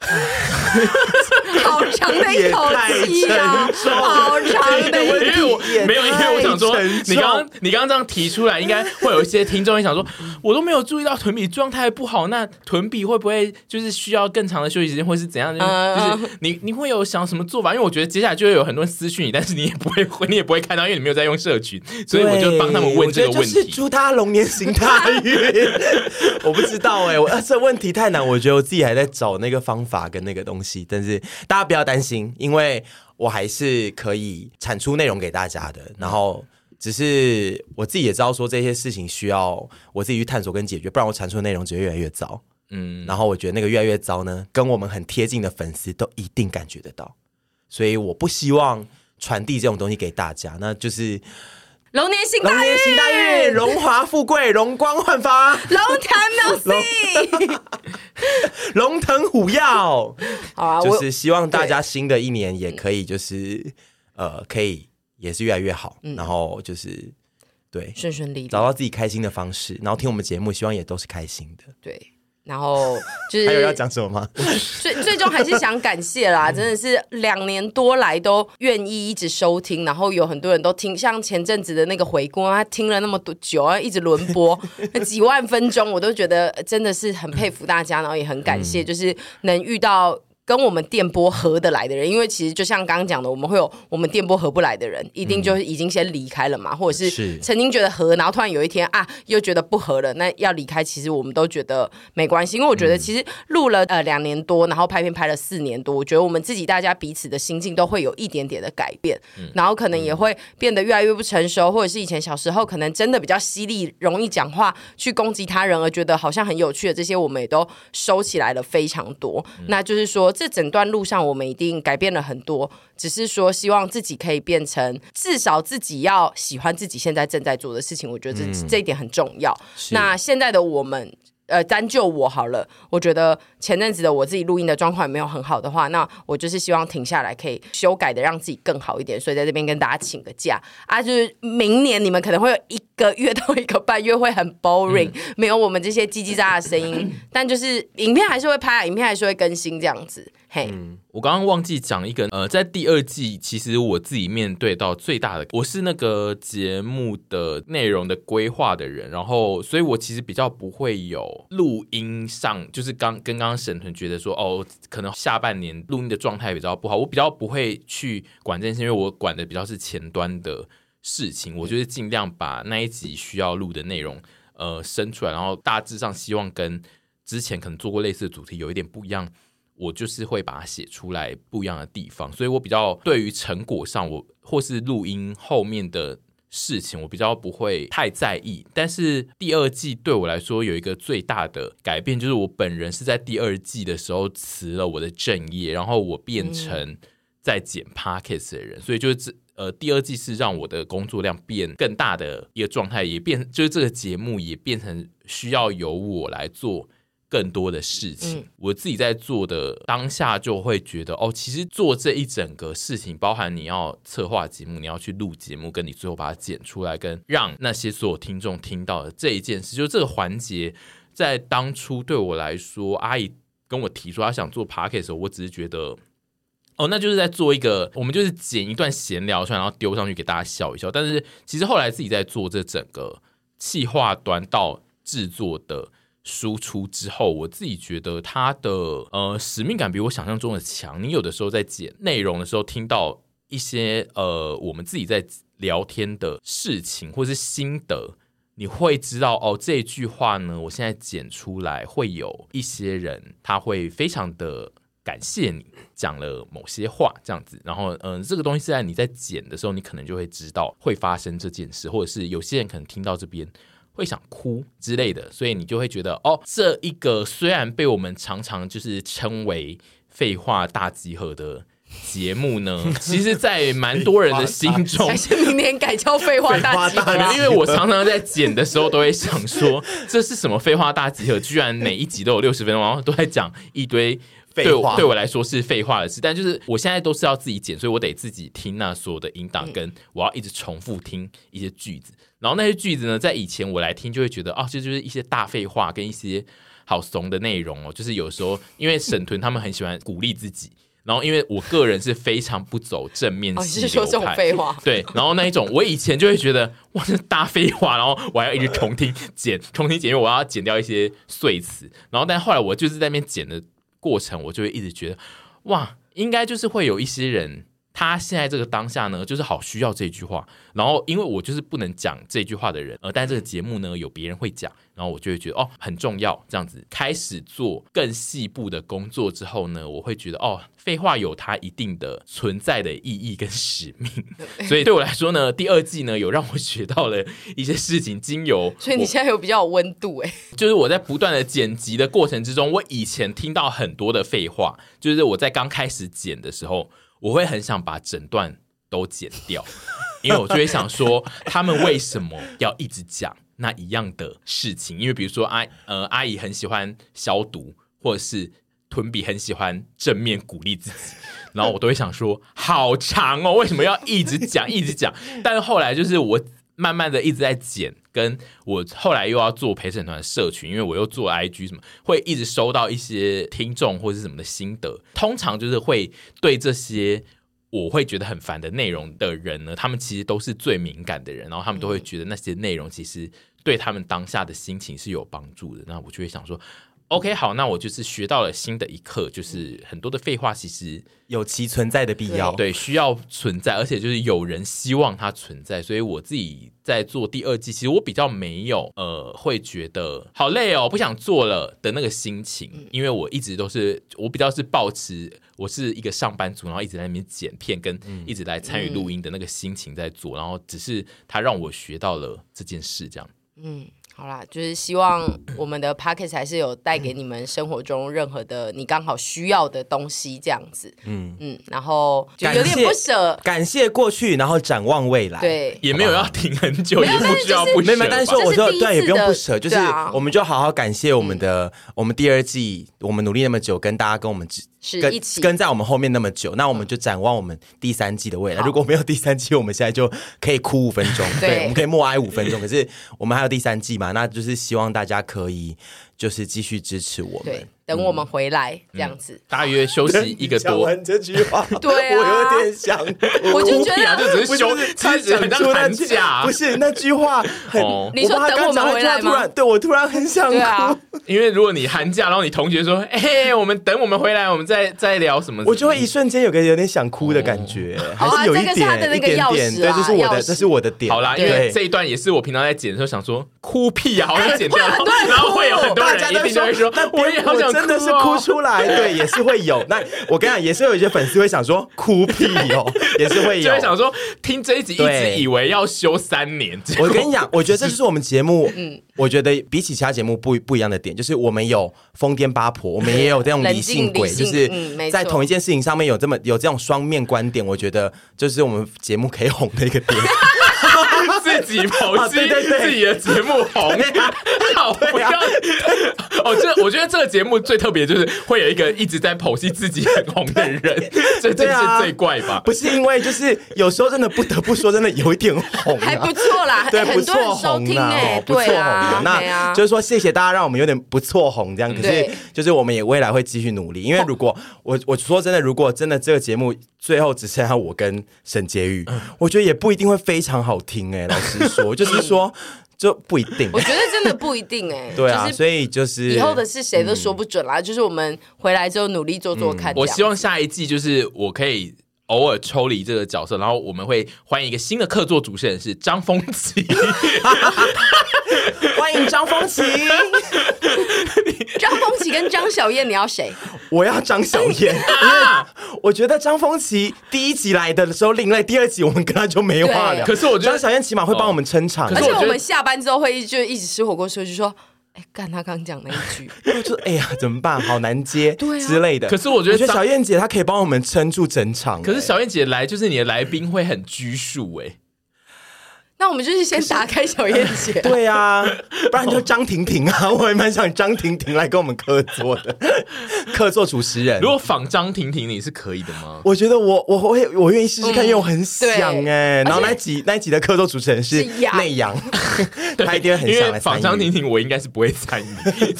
Speaker 1: 好长的一口气啊！好长的问题，
Speaker 2: 没有，因为我想说，你刚你刚刚这样提出来，应该会有一些听众也想说，我都没有注意到屯比状态不好，那屯比会不会就是需要更长的休息时间，或是怎样？就是你你会有想什么做法？因为我觉得接下来就会有很多人私讯你，但是你也不会你也不会看到，因为你没有在用社群，所以我就帮他们问这个问题。
Speaker 3: 祝他龙年行大运。我不知道哎，我这问题太难，我觉得我自己还在找那个方法跟那个东西，但是。大家不要担心，因为我还是可以产出内容给大家的。然后，只是我自己也知道说这些事情需要我自己去探索跟解决，不然我产出的内容只会越来越糟。嗯，然后我觉得那个越来越糟呢，跟我们很贴近的粉丝都一定感觉得到，所以我不希望传递这种东西给大家。那就是。
Speaker 1: 龙年行大运，
Speaker 3: 龙年行大运，荣华富贵，容光焕发，
Speaker 1: 龙腾 music，
Speaker 3: 龙腾虎跃。好啊，就是希望大家新的一年也可以，就是呃，可以也是越来越好，然后就是对
Speaker 1: 顺顺利利，
Speaker 3: 找到自己开心的方式，然后听我们节目，希望也都是开心的，
Speaker 1: 对。然后就是
Speaker 3: 还有要讲什么吗？
Speaker 1: 最最终还是想感谢啦，真的是两年多来都愿意一直收听，然后有很多人都听，像前阵子的那个回顾，他听了那么多久啊，一直轮播那 几万分钟，我都觉得真的是很佩服大家，然后也很感谢，就是能遇到。跟我们电波合得来的人，因为其实就像刚刚讲的，我们会有我们电波合不来的人，一定就是已经先离开了嘛，嗯、或者是曾经觉得合，然后突然有一天啊又觉得不合了，那要离开，其实我们都觉得没关系，因为我觉得其实录了呃两年多，然后拍片拍了四年多，我觉得我们自己大家彼此的心境都会有一点点的改变，嗯、然后可能也会变得越来越不成熟，或者是以前小时候可能真的比较犀利，容易讲话去攻击他人而觉得好像很有趣的这些，我们也都收起来了非常多，嗯、那就是说。这整段路上我们一定改变了很多，只是说希望自己可以变成至少自己要喜欢自己现在正在做的事情，我觉得这、嗯、这一点很重要。那现在的我们。呃，单就我好了，我觉得前阵子的我自己录音的状况也没有很好的话，那我就是希望停下来可以修改的让自己更好一点，所以在这边跟大家请个假啊，就是明年你们可能会有一个月到一个半 月会很 boring，、嗯、没有我们这些叽叽喳喳的声音，但就是影片还是会拍，影片还是会更新这样子。嘿，嗯、
Speaker 2: 我刚刚忘记讲一个，呃，在第二季，其实我自己面对到最大的，我是那个节目的内容的规划的人，然后，所以我其实比较不会有录音上，就是刚跟刚刚沈腾觉得说，哦，可能下半年录音的状态比较不好，我比较不会去管这件事，因为我管的比较是前端的事情，我就是尽量把那一集需要录的内容，呃，生出来，然后大致上希望跟之前可能做过类似的主题有一点不一样。我就是会把它写出来不一样的地方，所以我比较对于成果上，我或是录音后面的事情，我比较不会太在意。但是第二季对我来说有一个最大的改变，就是我本人是在第二季的时候辞了我的正业，然后我变成在剪 Podcast 的人，嗯、所以就是这呃第二季是让我的工作量变更大的一个状态，也变就是这个节目也变成需要由我来做。更多的事情，我自己在做的当下就会觉得，哦，其实做这一整个事情，包含你要策划节目，你要去录节目，跟你最后把它剪出来，跟让那些所有听众听到的这一件事，就这个环节，在当初对我来说，阿姨跟我提出她想做 podcast 的时候，我只是觉得，哦，那就是在做一个，我们就是剪一段闲聊出来，然后丢上去给大家笑一笑。但是其实后来自己在做这整个企划端到制作的。输出之后，我自己觉得他的呃使命感比我想象中的强。你有的时候在剪内容的时候，听到一些呃我们自己在聊天的事情或是心得，你会知道哦，这句话呢，我现在剪出来会有一些人他会非常的感谢你讲了某些话这样子。然后嗯、这个东西是在你在剪的时候，你可能就会知道会发生这件事，或者是有些人可能听到这边。会想哭之类的，所以你就会觉得哦，这一个虽然被我们常常就是称为“废话大集合”的节目呢，其实，在蛮多人的心中，
Speaker 1: 还是明年改叫“废话大集合”。
Speaker 2: 因为我常常在剪的时候，都会想说，这是什么“废话大集合”？居然每一集都有六十分钟，然后都在讲一堆废话对我来说是废话的事。但就是我现在都是要自己剪，所以我得自己听那所有的音档，跟我要一直重复听一些句子。然后那些句子呢，在以前我来听就会觉得哦，这就是一些大废话跟一些好怂的内容哦。就是有时候因为沈屯他们很喜欢鼓励自己，然后因为我个人是非常不走正面系流派，废话对。然后那一种我以前就会觉得哇，这是大废话，然后我还要一直重听剪，重听剪，因为我要剪掉一些碎词。然后但后来我就是在那边剪的过程，我就会一直觉得哇，应该就是会有一些人。他现在这个当下呢，就是好需要这句话。然后，因为我就是不能讲这句话的人，呃但这个节目呢，有别人会讲，然后我就会觉得哦，很重要。这样子开始做更细部的工作之后呢，我会觉得哦，废话有它一定的存在的意义跟使命。所以对我来说呢，第二季呢，有让我学到了一些事情，经由。
Speaker 1: 所以你现在有比较有温度哎，
Speaker 2: 就是我在不断的剪辑的过程之中，我以前听到很多的废话，就是我在刚开始剪的时候。我会很想把整段都剪掉，因为我就会想说，他们为什么要一直讲那一样的事情？因为比如说阿呃阿姨很喜欢消毒，或者是屯比很喜欢正面鼓励自己，然后我都会想说，好长哦，为什么要一直讲一直讲？但是后来就是我慢慢的一直在减，跟我后来又要做陪审团社群，因为我又做 IG 什么，会一直收到一些听众或者是什么的心得。通常就是会对这些我会觉得很烦的内容的人呢，他们其实都是最敏感的人，然后他们都会觉得那些内容其实对他们当下的心情是有帮助的。那我就会想说。OK，好，那我就是学到了新的一课，就是很多的废话其实
Speaker 3: 有其存在的必要，
Speaker 2: 对，需要存在，而且就是有人希望它存在，所以我自己在做第二季，其实我比较没有呃，会觉得好累哦，不想做了的那个心情，因为我一直都是我比较是抱持我是一个上班族，然后一直在那边剪片跟一直来参与录音的那个心情在做，然后只是他让我学到了这件事，这样，嗯。
Speaker 1: 好啦，就是希望我们的 Podcast 还是有带给你们生活中任何的你刚好需要的东西，这样子。嗯嗯，然后就有点不舍，
Speaker 3: 感谢过去，然后展望未来。
Speaker 1: 对，
Speaker 2: 也没有要停很久，也不需要不舍。
Speaker 3: 但是我说对，也不用不舍，就是我们就好好感谢我们的我们第二季，我们努力那么久，跟大家跟我们
Speaker 1: 是一起
Speaker 3: 跟在我们后面那么久，那我们就展望我们第三季的未来。如果没有第三季，我们现在就可以哭五分钟，对，我们可以默哀五分钟。可是我们还有第三季嘛？那就是希望大家可以就是继续支持我们。
Speaker 1: 等我们回来这样子，
Speaker 2: 大约休息一个多。讲
Speaker 3: 完这句话，
Speaker 1: 对
Speaker 3: 我有点想，
Speaker 1: 我就觉得
Speaker 2: 就只是休，其实很像寒假，
Speaker 3: 不是那句话。
Speaker 1: 你说等我们回来吗？
Speaker 3: 对我突然很想哭，
Speaker 2: 因为如果你寒假，然后你同学说：“哎，我们等我们回来，我们再再聊什么？”
Speaker 3: 我就会一瞬间有个有点想哭的感觉，还是有一点一点点。对，这是我的，这是我的点。
Speaker 2: 好啦，因为这一段也是我平常在剪的时候想说哭屁啊，好像剪掉，然后会有很多人一定就会说：“我也好想。”
Speaker 3: 真的是哭出来，对，也是会有。那我跟你讲，也是有一些粉丝会想说哭屁哦，也是会有，
Speaker 2: 就会想说听这一集一直以为要休三年。
Speaker 3: 我跟你讲，我觉得这就是我们节目，嗯，我觉得比起其他节目不不一样的点，就是我们有疯癫八婆，我们也有这种理性鬼，就是在同一件事情上面有这么有这种双面观点，我觉得就是我们节目可以红的一个点。
Speaker 2: 自己剖析 自己的节目红，好不要 哦！这我觉得这个节目最特别就是会有一个一直在剖析自己很红的人，这这是最怪吧？
Speaker 3: 不是因为就是有时候真的不得不说，真的有一点红，
Speaker 1: 还不错啦，对，不错红啊，
Speaker 3: 不错红。那就是说，谢谢大家让我们有点不错红这样。可是就是我们也未来会继续努力，因为如果我我说真的，如果真的这个节目最后只剩下我跟沈婕妤，我觉得也不一定会非常好听哎，老实说，就是说。就不一定，
Speaker 1: 我觉得真的不一定哎。
Speaker 3: 对啊，所以就是
Speaker 1: 以后的事谁都说不准啦。就是我们回来之后努力做做看。
Speaker 2: 我希望下一季就是我可以偶尔抽离这个角色，然后我们会欢迎一个新的客座主持人是张丰琪，
Speaker 3: 欢迎张丰琪。
Speaker 1: 张丰琪跟张小燕，你要谁？
Speaker 3: 我要张小燕，因为我觉得张丰琪第一集来的时候另类，第二集我们跟他就没话聊。
Speaker 2: 可是我觉得
Speaker 3: 张小燕起码会帮我们撑场，
Speaker 1: 而且我们下班之后会就一直吃火锅时候就说：“哎，干他刚讲那一句，
Speaker 3: 就哎呀怎么办？好难接，对之类的。”
Speaker 2: 可是我觉得
Speaker 3: 小燕姐她可以帮我们撑住整场。
Speaker 2: 可是小燕姐来就是你的来宾会很拘束哎。
Speaker 1: 那我们就是先打开小燕姐，
Speaker 3: 对啊，不然就张婷婷啊，我也蛮想张婷婷来跟我们客座的，客座主持人。
Speaker 2: 如果仿张婷婷，你是可以的吗？
Speaker 3: 我觉得我我会我愿意试试看，因为我很想哎。然后那集那集的客座主持人是内阳，他一定很想来。
Speaker 2: 仿张婷婷，我应该是不会参与，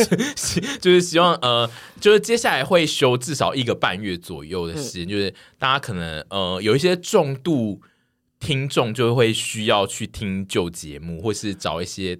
Speaker 2: 就是希望呃，就是接下来会休至少一个半月左右的时间，就是大家可能呃有一些重度。听众就会需要去听旧节目，或是找一些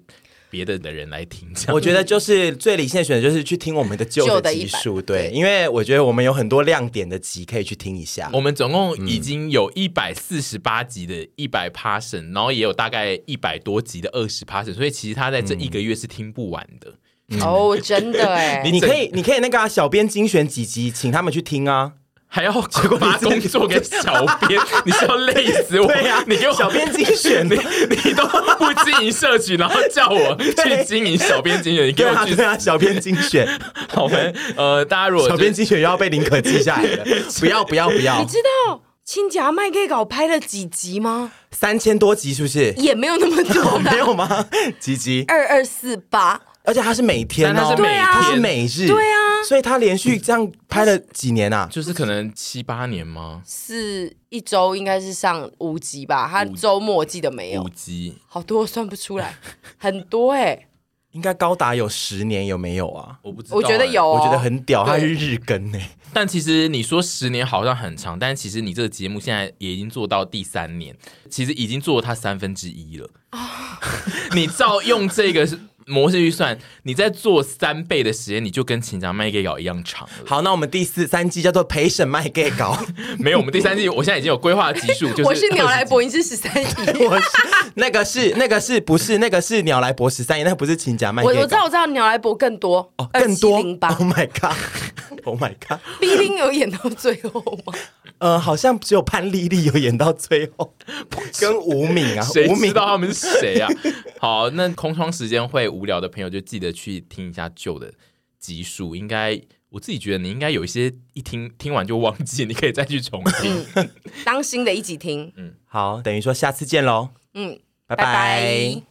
Speaker 2: 别的的人来听。
Speaker 3: 我觉得就是最理性的选择，就是去听我们的旧的集数。对，因为我觉得我们有很多亮点的集可以去听一下。
Speaker 2: 我们总共已经有一百四十八集的一百 passion，然后也有大概一百多集的二十 passion，所以其实他在这一个月是听不完的。
Speaker 1: 哦，真的哎，
Speaker 3: 你可以，你可以那个、啊、小编精选几集，请他们去听啊。
Speaker 2: 还要把工作给小编，你是要累死我？
Speaker 3: 对呀、啊，
Speaker 2: 你给我
Speaker 3: 小编精选，
Speaker 2: 你你都不经营社群，然后叫我 去经营小编精选，你给我去
Speaker 3: 对啊，小编精选。
Speaker 2: 好，呃，大家如果
Speaker 3: 小编精选又要被林可记下来了，不要不要不要！
Speaker 1: 你知道亲家麦给稿拍了几集吗？
Speaker 3: 三千多集是不是？
Speaker 1: 也没有那么多，
Speaker 3: 没有吗？几集？
Speaker 1: 二二四八。
Speaker 3: 而且他是每天哦，
Speaker 2: 对啊，
Speaker 3: 他是每日，
Speaker 1: 对啊，
Speaker 3: 所以他连续这样拍了几年啊？
Speaker 2: 就是可能七八年吗？
Speaker 1: 是一周应该是上五集吧？他周末我记得没有
Speaker 2: 五集，
Speaker 1: 好多算不出来，很多哎、欸，
Speaker 3: 应该高达有十年有没有啊？
Speaker 2: 我不知道，
Speaker 1: 我觉得有、哦，
Speaker 3: 我觉得很屌，他是日更呢。
Speaker 2: 但其实你说十年好像很长，但其实你这个节目现在也已经做到第三年，其实已经做了它三分之一了。你照用这个是。模式预算，你在做三倍的时间，你就跟请讲卖给稿一样长。
Speaker 3: 好，那我们第四三季叫做陪审卖给稿，
Speaker 2: 没有，我们第三季我现在已经有规划集数，就是
Speaker 1: 我是鸟来博，你是十三亿，
Speaker 3: 我是那个是那个是不是那个是鸟来博十三亿，那个不是请讲卖给。
Speaker 1: 我我知道我知道鸟来博更多
Speaker 3: 哦，更多。Oh my god，Oh my god，
Speaker 1: 逼丁有演到最后吗？
Speaker 3: 呃，好像只有潘丽丽有演到最后，跟吴敏啊，
Speaker 2: 谁
Speaker 3: 吴敏
Speaker 2: 知道他们是谁啊？好，那空窗时间会无聊的朋友就记得去听一下旧的集数，应该我自己觉得你应该有一些一听听完就忘记，你可以再去重听，
Speaker 1: 嗯、当新的一集听。
Speaker 3: 嗯，好，等于说下次见喽。
Speaker 1: 嗯，
Speaker 3: 拜拜。
Speaker 1: 拜拜